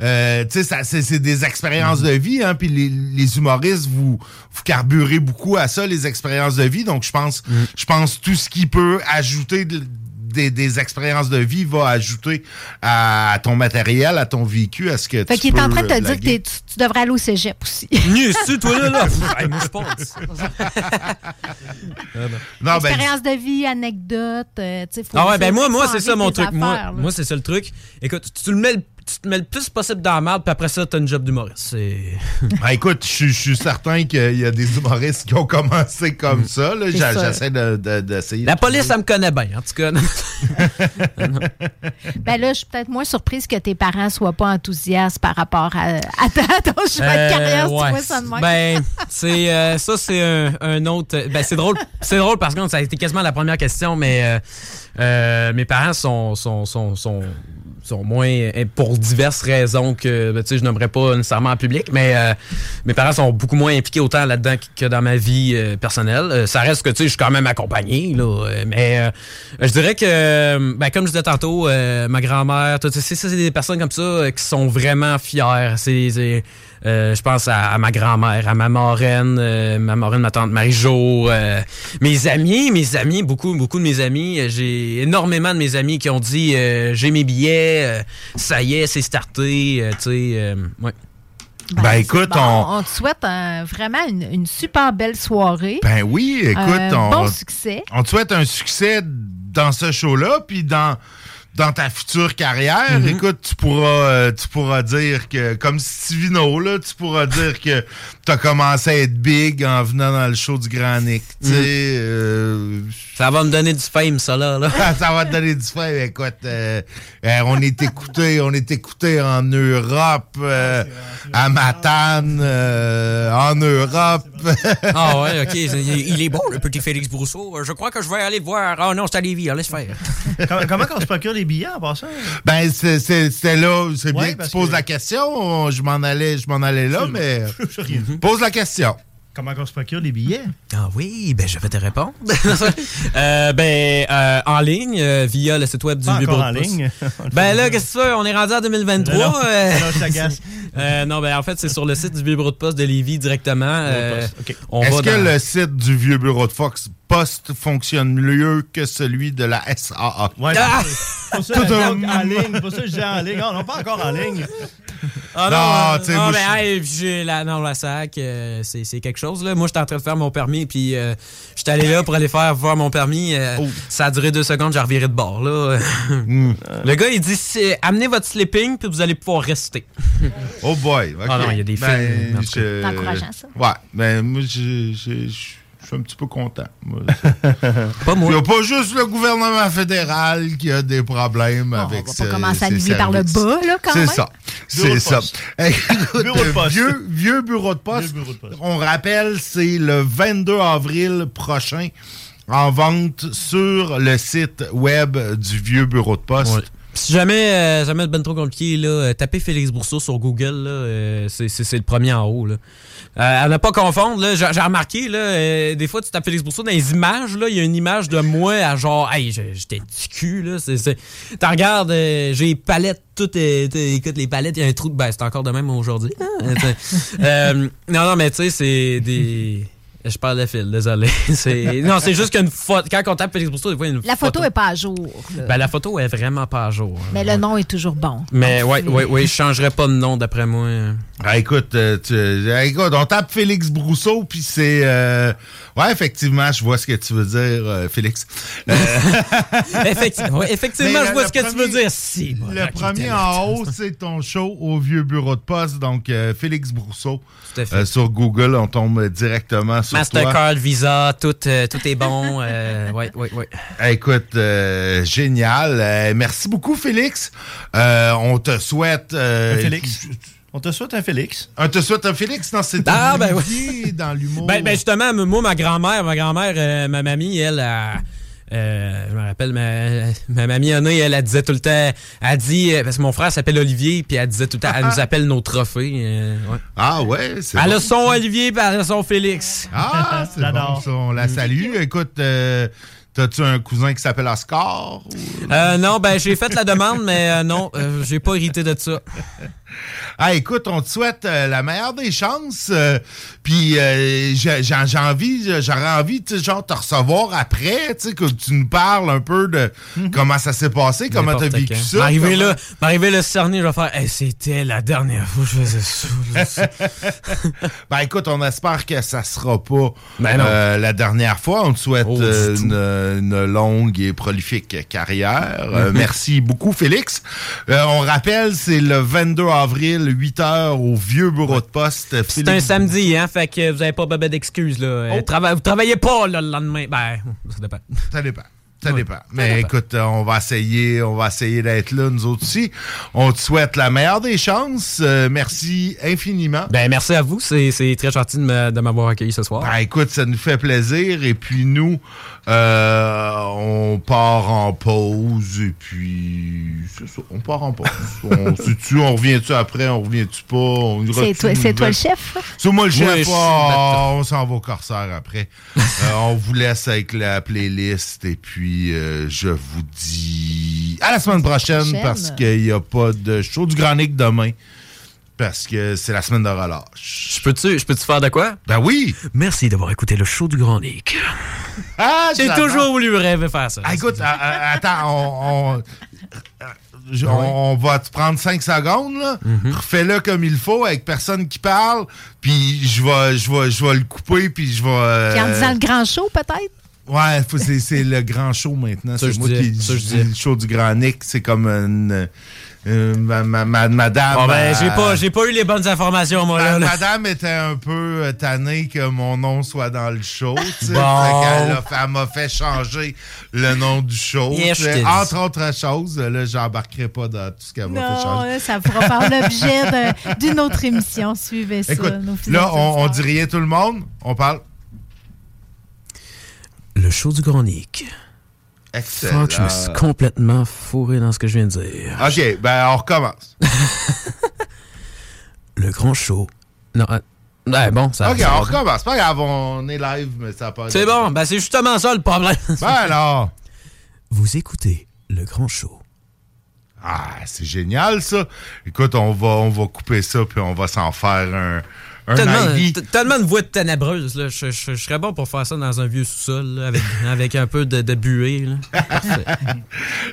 Euh, tu sais, c'est c'est des expériences de vie, hein, puis les, les humoristes, vous, vous carburez beaucoup à ça, les expériences de vie. Donc, je pense, je pense tout ce qui peut ajouter de- des, des expériences de vie va ajouter à ton matériel, à ton vécu, à ce que Fait tu qu'il est peux en train de te dire que tu, tu devrais aller au cégep aussi. Mieux su, toi, là, là. Hey, moi, je pense. Non, ben, Expérience de vie, anecdote. euh, tu sais, faut- Ah ouais, ben moi, moi c'est ça mon truc. Moi, affaires, moi c'est ça le truc. Écoute, tu, tu le mets le- tu te mets le plus possible dans la merde, puis après ça, t'as une job d'humoriste. C'est. Ben, écoute, je suis- certain qu'il y a des humoristes qui ont commencé comme ça. là. C'est J'a- ça. J'essaie de- de- d'essayer. La police, ça me connaît bien, en tout cas. Ben là, je suis peut-être moins surprise que tes parents soient pas enthousiastes par rapport à, à ton choix de Euh, carrière, si ouais. tu vois ça de même. Ben, c'est euh, ça, c'est un, un autre. Ben, c'est drôle. C'est drôle parce que ça a été quasiment la première question, mais euh, euh, mes parents sont sont, sont, sont, sont moins euh, pour diverses raisons que ben, je n'aimerais pas nécessairement en public, mais euh, mes parents sont beaucoup moins impliqués autant là-dedans que dans ma vie euh, personnelle. Euh, ça reste que tu sais, je suis quand même accompagné là, mais je dirais que ben, comme je disais tantôt, ma grand-mère, c'est des personnes comme ça qui sont vraiment fières. C'est- euh, je pense à, à ma grand-mère, à ma marraine, euh, ma marraine, ma tante Marie-Jo, euh, mes amis, mes amis, beaucoup, beaucoup de mes amis. euh, J'ai énormément de mes amis qui ont dit euh, j'ai mes billets, euh, ça y est, c'est starté, euh, tu sais, euh, ouais. Ben, écoute, Bon, on. on te souhaite un- vraiment une, une super belle soirée. Ben oui, écoute, Un on. bon succès. On te souhaite un succès dans ce show-là, puis dans. Dans ta future carrière, Mm-hmm. écoute, tu pourras, euh, tu pourras dire que, comme Stivino, là, tu pourras dire que t'as commencé à être big en venant dans le show du Grand Nick. Mm. euh, Ça va me donner du fame, ça, là. là. ça va te donner du fame. Écoute, euh, euh, on est écouté, on est écouté en Europe, euh, à Matane, euh, en Europe. Ah ouais, ok. Il est bon, le petit Félix Brousseau. Je crois que je vais aller le voir. Ah non, c'est à Lévis, laisse faire. comment, comment on se procure les billets en passant? Ben, c'est- là. C'est Ouais, bien que tu poses que- la question. Je m'en allais, je m'en allais là, mais. pose la question. Comment on se procure les billets? Ah oui, ben je vais te répondre. Euh, ben, euh, en ligne, euh, via le site web du de en Poste. ligne. Ben là, qu'est-ce que tu veux? On est rendu en 2023. Non, non. euh, Non, je t'agace. non, ben en fait, c'est sur le site du Vieux Bureau de Poste de Lévis directement. euh, Est-ce que dans- le site du vieux bureau de Fox Post fonctionne mieux que celui de la SAA? Ouais, Ah! Pour ça, Tout en ligne. Pour ça, je disais en ligne. Non, non, pas encore en ligne. Ah Non, non, euh, moi, mais je- hey, j'ai la, non, la SAC, euh, c'est c'est quelque chose. Là. Moi, j'étais en train de faire mon permis, puis euh, j'étais allé là pour aller faire voir mon permis. euh, Oh. Ça a duré deux secondes, j'ai reviré de bord. Là. Hmm. Le gars, il dit c'est- amenez votre sleeping, puis vous allez pouvoir rester. Oh boy. ok. Ah non, il y a des Ben, films, C'est encourageant, ça. Ouais, mais moi, je je- je- je suis un petit peu content. moi. pas Il moi. n'y a pas juste le gouvernement fédéral qui a des problèmes avec on va pas commencer à niveler par le bas, là, quand C'est même. ça. C'est ça. Écoute, Bureau de poste. Vieux, vieux bureau de poste. Vieux bureau de poste. On rappelle, c'est le 22 avril prochain en vente sur le site web du vieux bureau de poste. Ouais. Si jamais, euh, jamais ben trop compliqué, là, euh, tapez Félix Brousseau sur Google, là, euh, c'est le premier en haut. Là. Euh, à ne pas confondre, là, j'ai remarqué, là, euh, des fois, tu tapes Félix Brousseau dans les images, là, il y a une image de moi à genre, hey, j'étais du cul, là. Tu regardes, j'ai les palettes, tout est, t'es- écoute, les palettes, il y a un trou de. Ben, c'est encore de même aujourd'hui. hein. Euh, non, non, mais tu sais, c'est des. Je parle de fil, désolé. C'est- Non, c'est juste qu'une photo. Quand on tape Félix Brousseau, des fois, il y a une La photo est pas à jour. Ben, la photo est vraiment pas à jour. mais le nom est toujours bon. Mais c'est- ouais, ouais, je changerais pas de nom d'après moi. Ah, écoute, euh, tu- euh, écoute, on tape Félix Brousseau, puis c'est... euh, ouais, effectivement, je vois ce que tu veux dire, euh, Félix. Euh, effectivement, ouais, effectivement je vois ce que tu veux dire. Si, bon, Le premier en haut, c'est ton show au vieux bureau de poste. Donc, euh, Félix Brousseau. Tout à fait. Euh, sur Google, on tombe directement sur toi. Mastercard, Visa, tout, euh, tout est bon. euh, ouais, ouais, ouais. Écoute, euh, génial. Euh, merci beaucoup, Félix. Euh, on te souhaite... euh, Un Félix. On te souhaite un Félix. On te souhaite un Félix? Non, c'est Ah, ben ouais. Olivier dans l'humour. Ben, ben justement, moi, ma grand-mère, ma grand-mère, euh, ma mamie, elle, a- euh, je me rappelle, ma, ma mamie Anna, elle, elle disait tout le temps, elle dit, euh, parce que mon frère s'appelle Olivier, puis elle disait tout le temps, elle nous appelle nos trophées. euh, ouais. Ah ouais, c'est Elle bon. a son Olivier, puis elle a son Félix. Ah, c'est bon. On la salue. Écoute, euh, t'as-tu un cousin qui s'appelle Oscar? ou- Euh, non, ben j'ai fait la demande, mais euh, non, euh, j'ai pas hérité de ça. Ah, écoute, on te souhaite euh, la meilleure des chances. Puis j'ai envie, j'aurais envie, tu genre, te recevoir après, tu sais, que tu nous parles un peu de comment ça s'est passé, comment t'as vécu quand. ça. M'arriver comment- là, m'arriver le cerné, je vais faire, Hey, c'était la dernière fois que je faisais ça. Ben écoute, on espère que ça sera pas Ben la dernière fois. On te souhaite Oh, une, une longue et prolifique carrière. Euh, Mhm. merci beaucoup, Félix. Euh, on rappelle, c'est le 22 avril, 8 h au vieux bureau de poste. C'est un samedi, hein, fait que vous avez pas bébé d'excuses, là. Euh, Oh. trava- vous travaillez pas, là, le lendemain. Ben, ça dépend. Ça dépend. Ça Ouais. dépend. Ça Mais dépend. écoute, on va essayer, on va essayer d'être là, nous autres aussi. On te souhaite la meilleure des chances. Euh, merci infiniment. Ben, merci à vous. C'est très gentil de m'avoir accueilli ce soir. Ben, écoute, ça nous fait plaisir. Et puis nous, euh, on part en pause. Et puis, c'est ça, on part en pause. on, tu on revient-tu après, on revient-tu pas? on C'est toi, le chef? C'est moi le chef. Ah, on s'en va au corsaire après. Euh, on vous laisse avec la playlist. Et puis, euh, je vous dis à la semaine prochaine, Prochaine. parce qu'il n'y a pas de show du Grand Nick demain. Parce que c'est la semaine de relâche. Je peux-tu je peux faire de quoi? Ben oui! Merci d'avoir écouté le show du Grand Nick. Ah, J'ai toujours voulu rêver faire ça. Ah, écoute, ah, ah, attends, on, on- je- on- on va te prendre 5 secondes, là. Mhm. Refais-le comme il faut, avec personne qui parle, puis je vais, je vais, je vais le couper, puis je vais... euh, Puis en disant le grand show, peut-être? Ouais, faut- c'est c'est le grand show maintenant. C'est moi qui dis le show du Grand Nick. C'est comme une, euh, ma- ma- ma- madame. Bon, ben, euh, j'ai pas, j'ai pas eu les bonnes informations, moi, là. Ma- là. Madame était un peu euh, tannée que mon nom soit dans le show. tu sais. Bon. Elle m'a fait changer le nom du show. Entre autres choses, là, j'embarquerai pas dans tout ce qu'elle m'a fait Non, changer. ça pourra faire l'objet d'un- d'une autre émission. Suivez ça. Écoute, là, on, on dit rien tout le monde. On parle. Le show du Gronique. Excellent. Fuck, je me suis complètement fourré dans ce que je viens de dire. OK, ben on recommence. Le grand show. Non, euh, ouais, bon, ça OK, ça on recommence. Pas grave, on est live, mais ça pas. C'est bon, ben c'est justement ça le problème. Ben alors. Vous écoutez le grand show. Ah, c'est génial ça. Écoute, on va, on va couper ça puis on va s'en faire un, un Tellement, de voix ténébreuse, là. Je, je- je serais bon pour faire ça dans un vieux sous-sol, là, avec, avec un peu de, de buée. Là.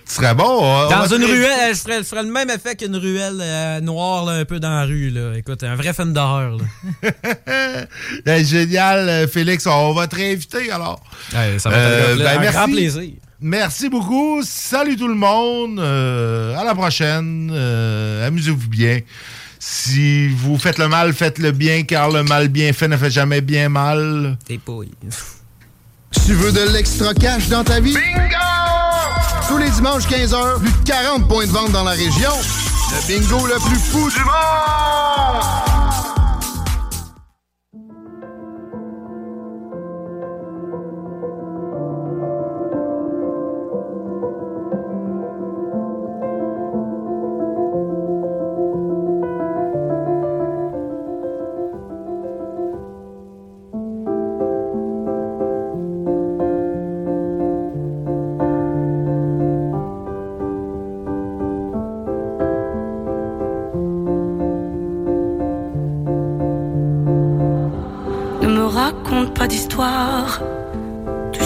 Tu serais bon. on- on Dans une ruelle, je ferais, je ferais le même effet qu'une ruelle euh, noire, là, un peu dans la rue. Là. Écoute, un vrai film d'horreur. là. Génial, euh, Félix. On va te réinviter alors. Ouais, ça va être un ben, grand plaisir. Merci beaucoup. Salut tout le monde. Euh, à la prochaine. Euh, Amusez-vous bien. Si vous faites le mal, faites le bien, car le mal bien fait ne fait jamais bien mal. T'es pouille. Tu veux de l'extra cash dans ta vie? Bingo! Tous les dimanches 15h, plus de 40 points de vente dans la région. Le bingo le plus fou du monde!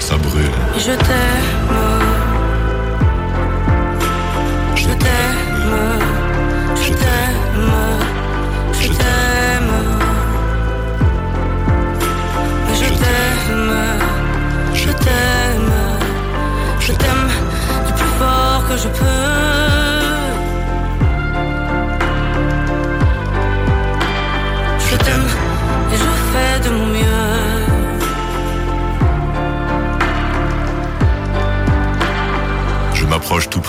ça brûle. Je t'aime. Je t'aime. Je t'aime. Je t'aime. Je t'aime. Je t'aime. Je t'aime du plus fort que je peux.